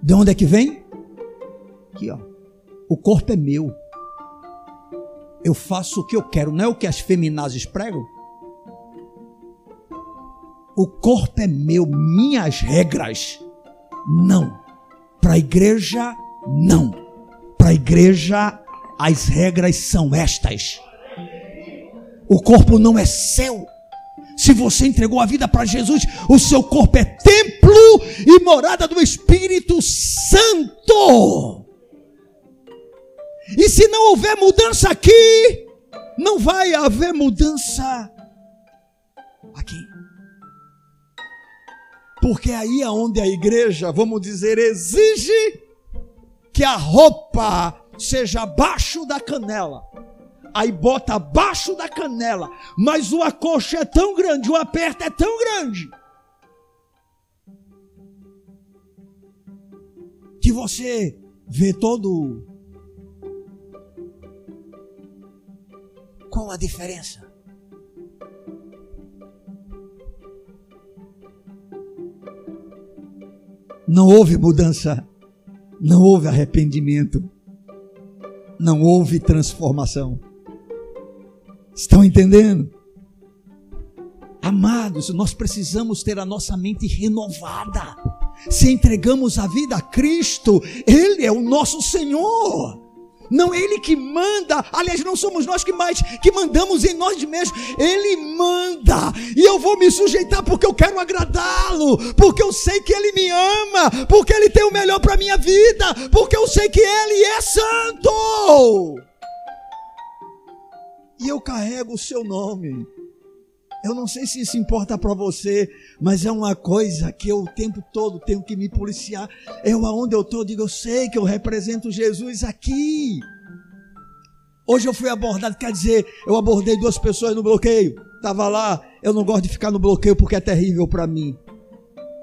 De onde é que vem? Aqui, ó. O corpo é meu. Eu faço o que eu quero, não é o que as feminazes pregam. O corpo é meu, minhas regras. Não. Para a igreja Não. Para a igreja, as regras são estas. O corpo não é seu. Se você entregou a vida para Jesus, o seu corpo é templo e morada do Espírito Santo. E se não houver mudança aqui, não vai haver mudança aqui. Porque aí é onde a igreja, vamos dizer, exige que a roupa seja abaixo da canela. Aí bota abaixo da canela, mas o acolcho é tão grande, o aperto é tão grande, que você vê todo. Qual a diferença? Não houve mudança, não houve arrependimento, não houve transformação. Estão entendendo? Amados, nós precisamos ter a nossa mente renovada. Se entregamos a vida a Cristo, Ele é o nosso Senhor. Não é Ele que manda, aliás, não somos nós que mais que mandamos em nós mesmos. Ele manda, e eu vou me sujeitar porque eu quero agradá-lo, porque eu sei que Ele me ama, porque Ele tem o melhor para minha vida, porque eu sei que Ele é santo. E eu carrego o seu nome. Eu não sei se isso importa para você, mas é uma coisa que eu o tempo todo tenho que me policiar. Eu aonde eu estou, digo, eu sei que eu represento Jesus aqui. Hoje eu fui abordado, quer dizer, eu abordei duas pessoas no bloqueio. Estava lá, eu não gosto de ficar no bloqueio porque é terrível para mim.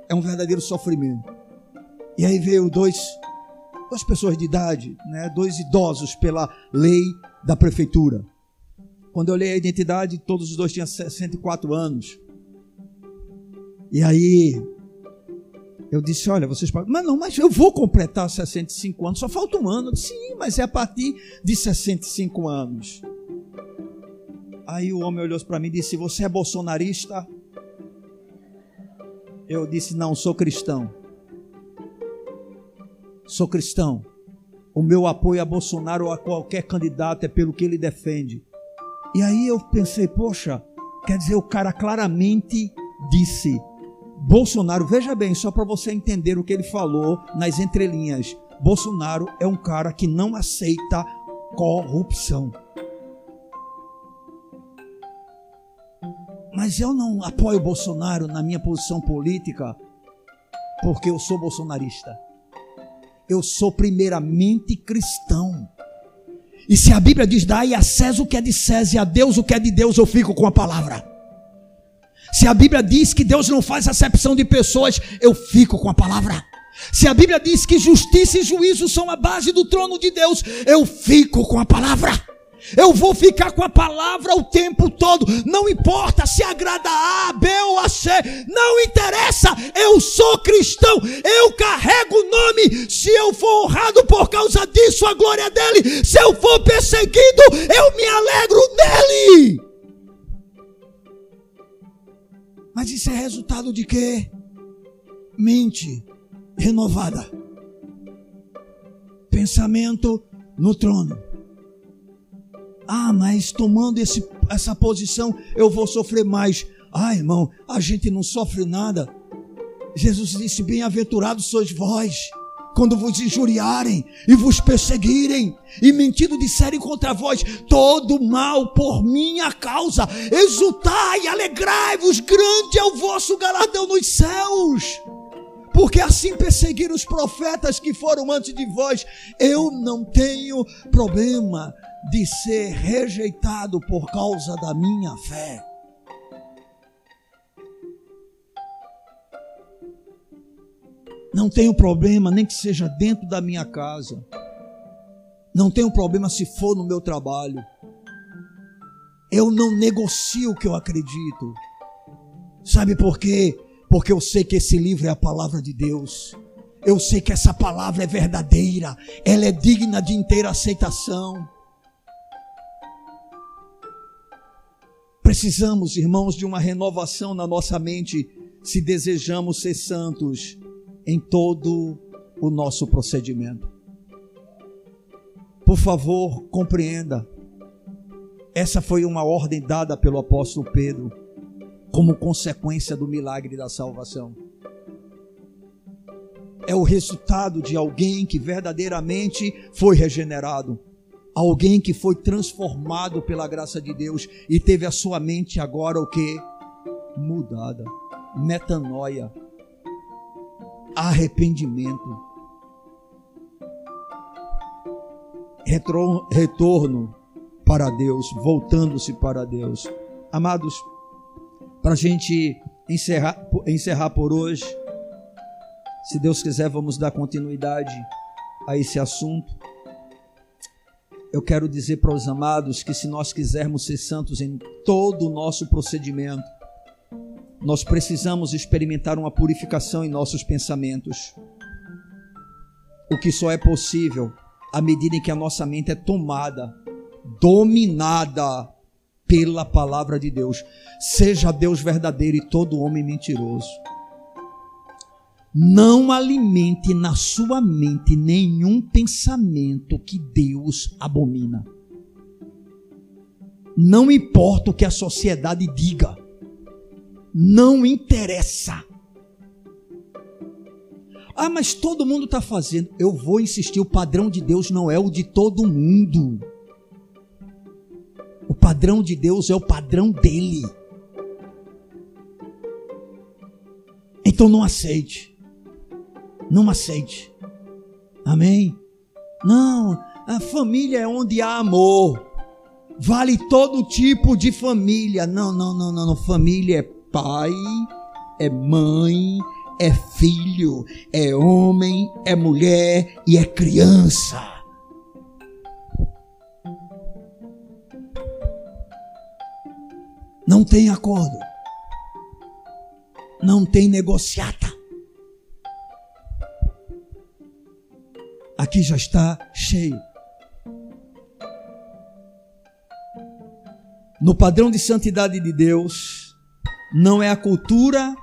É um verdadeiro sofrimento. E aí veio dois, duas pessoas de idade, né, dois idosos pela lei da prefeitura. Quando eu olhei a identidade, todos os dois tinham 64 anos. E aí eu disse: Olha, vocês podem. Mas não, mas eu vou completar 65 anos, só falta um ano. Disse, Sim, mas é a partir de 65 anos. Aí o homem olhou para mim e disse: Você é bolsonarista? Eu disse: Não, sou cristão. Sou cristão. O meu apoio a Bolsonaro ou a qualquer candidato é pelo que ele defende. E aí eu pensei, poxa, quer dizer, o cara claramente disse: Bolsonaro, veja bem, só para você entender o que ele falou nas entrelinhas. Bolsonaro é um cara que não aceita corrupção. Mas eu não apoio Bolsonaro na minha posição política porque eu sou bolsonarista. Eu sou primeiramente cristão. E se a Bíblia diz: dai a César o que é de César e a Deus o que é de Deus, eu fico com a palavra. Se a Bíblia diz que Deus não faz acepção de pessoas, eu fico com a palavra. Se a Bíblia diz que justiça e juízo são a base do trono de Deus, eu fico com a palavra. Eu vou ficar com a palavra o tempo todo. Não importa se agrada a, B ou a C. Não interessa. Eu sou cristão. Eu carrego o nome. Se eu for honrado por causa disso, a glória dele. Se eu for perseguido, eu me alegro nele. Mas isso é resultado de quê? Mente renovada. Pensamento no trono. Ah, mas tomando esse, essa posição eu vou sofrer mais. Ah, irmão, a gente não sofre nada. Jesus disse: Bem-aventurados sois vós, quando vos injuriarem e vos perseguirem, e mentindo disserem contra vós todo mal por minha causa. Exultai, alegrai-vos, grande é o vosso galardão nos céus. Porque assim perseguiram os profetas que foram antes de vós. Eu não tenho problema de ser rejeitado por causa da minha fé. Não tenho problema, nem que seja dentro da minha casa. Não tenho problema se for no meu trabalho. Eu não negocio o que eu acredito. Sabe por quê? Porque eu sei que esse livro é a palavra de Deus. Eu sei que essa palavra é verdadeira, ela é digna de inteira aceitação. Precisamos, irmãos, de uma renovação na nossa mente se desejamos ser santos em todo o nosso procedimento. Por favor, compreenda. Essa foi uma ordem dada pelo apóstolo Pedro, como consequência do milagre da salvação. É o resultado de alguém que verdadeiramente foi regenerado, alguém que foi transformado pela graça de Deus e teve a sua mente agora o que? Mudada. Metanoia. Arrependimento retorno para Deus, voltando-se para Deus. Amados, para a gente encerrar, encerrar por hoje, se Deus quiser, vamos dar continuidade a esse assunto. Eu quero dizer para os amados que se nós quisermos ser santos em todo o nosso procedimento, nós precisamos experimentar uma purificação em nossos pensamentos. O que só é possível à medida em que a nossa mente é tomada, dominada pela palavra de Deus. Seja Deus verdadeiro e todo homem mentiroso. Não alimente na sua mente nenhum pensamento que Deus abomina. Não importa o que a sociedade diga, não interessa. Ah, mas todo mundo está fazendo. Eu vou insistir: o padrão de Deus não é o de todo mundo. O padrão de Deus é o padrão dele. Então não aceite. Não aceite. Amém? Não, a família é onde há amor. Vale todo tipo de família. Não, não, não, não. Família é pai, é mãe, é filho, é homem, é mulher e é criança. Não tem acordo. Não tem negociata. Aqui já está cheio. No padrão de santidade de Deus, não é a cultura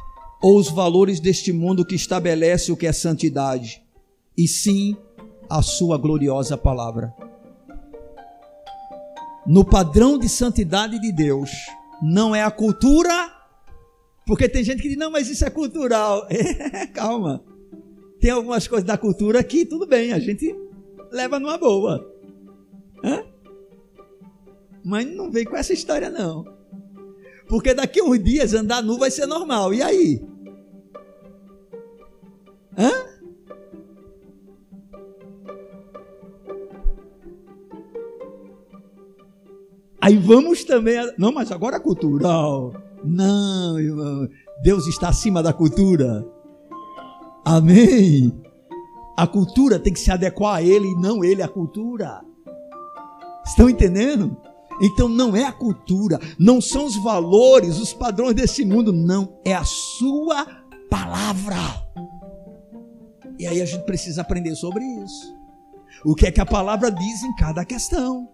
ou os valores deste mundo que estabelece o que é santidade, e sim a sua gloriosa palavra. No padrão de santidade de Deus, não é a cultura, porque tem gente que diz, não, mas isso é cultural. Calma. Tem algumas coisas da cultura que tudo bem, a gente leva numa boa. Hã? Mas não vem com essa história, não. Porque daqui a uns dias andar nu vai ser normal. E aí? Hã? Aí vamos também. A... Não, mas agora é cultural. Não, irmão. Deus está acima da cultura. Amém. A cultura tem que se adequar a Ele e não Ele à cultura. Estão entendendo? Então não é a cultura, não são os valores, os padrões desse mundo, não, é a sua palavra. E aí a gente precisa aprender sobre isso. O que é que a palavra diz em cada questão?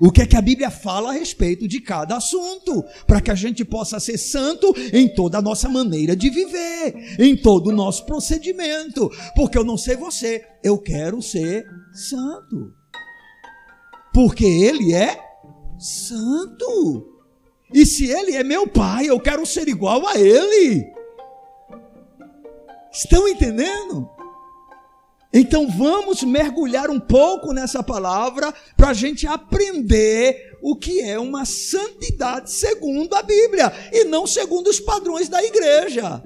O que é que a Bíblia fala a respeito de cada assunto, para que a gente possa ser santo em toda a nossa maneira de viver, em todo o nosso procedimento, porque eu não sei você, eu quero ser santo. Porque ele é santo. E se ele é meu pai, eu quero ser igual a ele. Estão entendendo? Então vamos mergulhar um pouco nessa palavra para a gente aprender o que é uma santidade segundo a Bíblia e não segundo os padrões da igreja.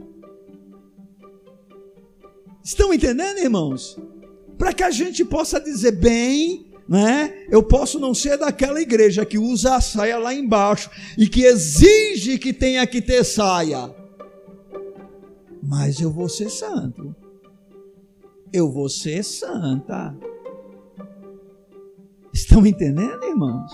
Estão entendendo, irmãos? Para que a gente possa dizer bem, né? Eu posso não ser daquela igreja que usa a saia lá embaixo e que exige que tenha que ter saia, mas eu vou ser santo eu vou ser santa. Estão entendendo, irmãos?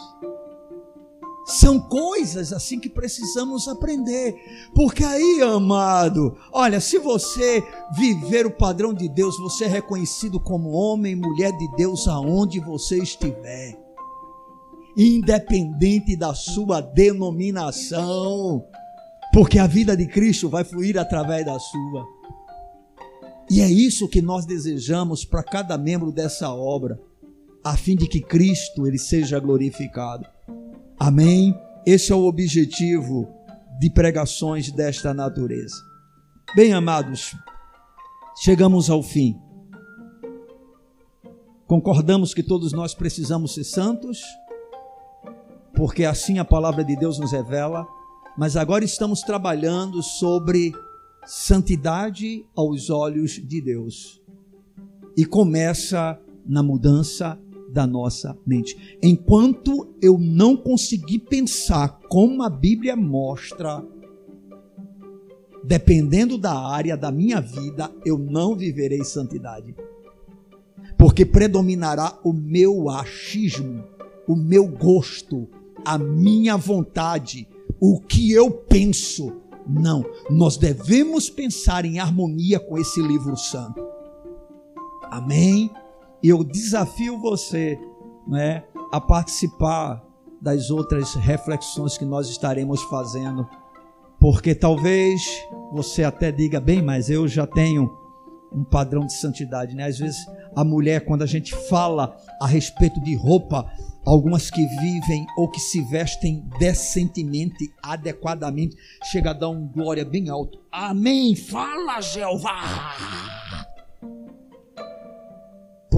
São coisas assim que precisamos aprender. Porque aí, amado, olha, se você viver o padrão de Deus, você é reconhecido como homem e mulher de Deus aonde você estiver. Independente da sua denominação. Porque a vida de Cristo vai fluir através da sua. E é isso que nós desejamos para cada membro dessa obra. a fim de que Cristo ele seja glorificado. Amém. Esse é o objetivo de pregações desta natureza. Bem, amados, chegamos ao fim. Concordamos que todos nós precisamos ser santos, porque assim a palavra de Deus nos revela, mas agora estamos trabalhando sobre santidade aos olhos de Deus. E começa na mudança da nossa mente. Enquanto eu não conseguir pensar como a Bíblia mostra, dependendo da área da minha vida, eu não viverei santidade. Porque predominará o meu achismo, o meu gosto, a minha vontade, o que eu penso. Não, nós devemos pensar em harmonia com esse livro santo. Amém? Eu desafio você né, a participar das outras reflexões que nós estaremos fazendo, porque talvez você até diga, bem, mas eu já tenho um padrão de santidade, né? Às vezes a mulher, quando a gente fala a respeito de roupa, algumas que vivem ou que se vestem decentemente, adequadamente, chega a dar um glória bem alto. Amém. Fala, Jeová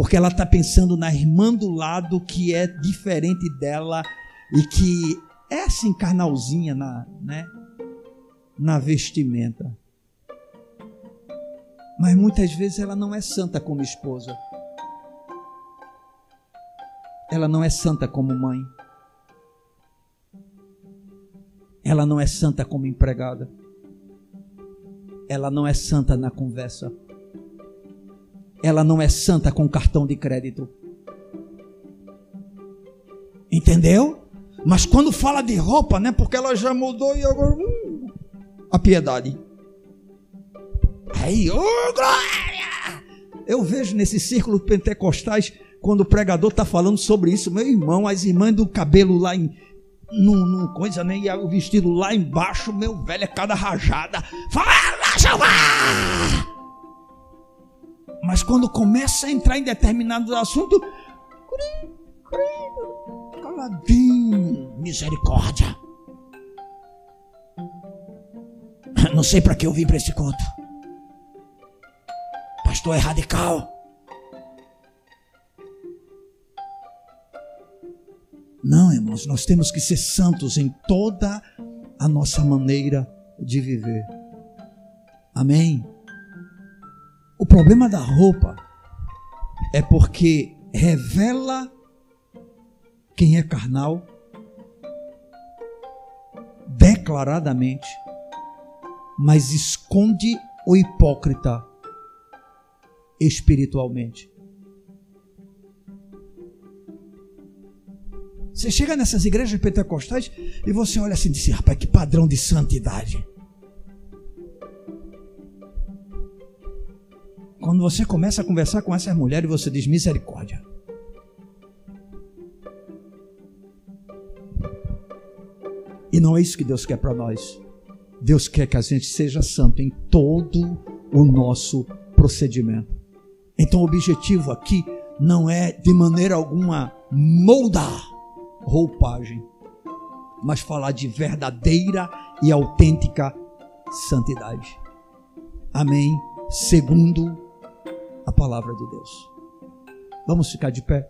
porque ela está pensando na irmã do lado que é diferente dela e que é assim carnalzinha na, né, na vestimenta. Mas muitas vezes ela não é santa como esposa. Ela não é santa como mãe. Ela não é santa como empregada. Ela não é santa na conversa ela não é santa com cartão de crédito. Entendeu? Mas quando fala de roupa, né? Porque ela já mudou e agora. Hum, a piedade. Aí, ô oh, glória! Eu vejo nesses círculos pentecostais, quando o pregador está falando sobre isso, meu irmão, as irmãs do cabelo lá em. Num, num coisa, né? E o vestido lá embaixo, meu velho, é cada rajada. Fala, Jeová! Mas quando começa a entrar em determinados assuntos, caladinho, misericórdia. Não sei para que eu vim para esse culto. Pastor é radical. Não, irmãos, nós temos que ser santos em toda a nossa maneira de viver. Amém. O problema da roupa é porque revela quem é carnal declaradamente, mas esconde o hipócrita espiritualmente. Você chega nessas igrejas pentecostais e você olha assim e diz: rapaz, que padrão de santidade. Quando você começa a conversar com essas mulheres, você diz misericórdia. E não é isso que Deus quer para nós. Deus quer que a gente seja santo em todo o nosso procedimento. Então o objetivo aqui não é de maneira alguma moldar roupagem, mas falar de verdadeira e autêntica santidade. Amém. Segundo a palavra de Deus. Vamos ficar de pé.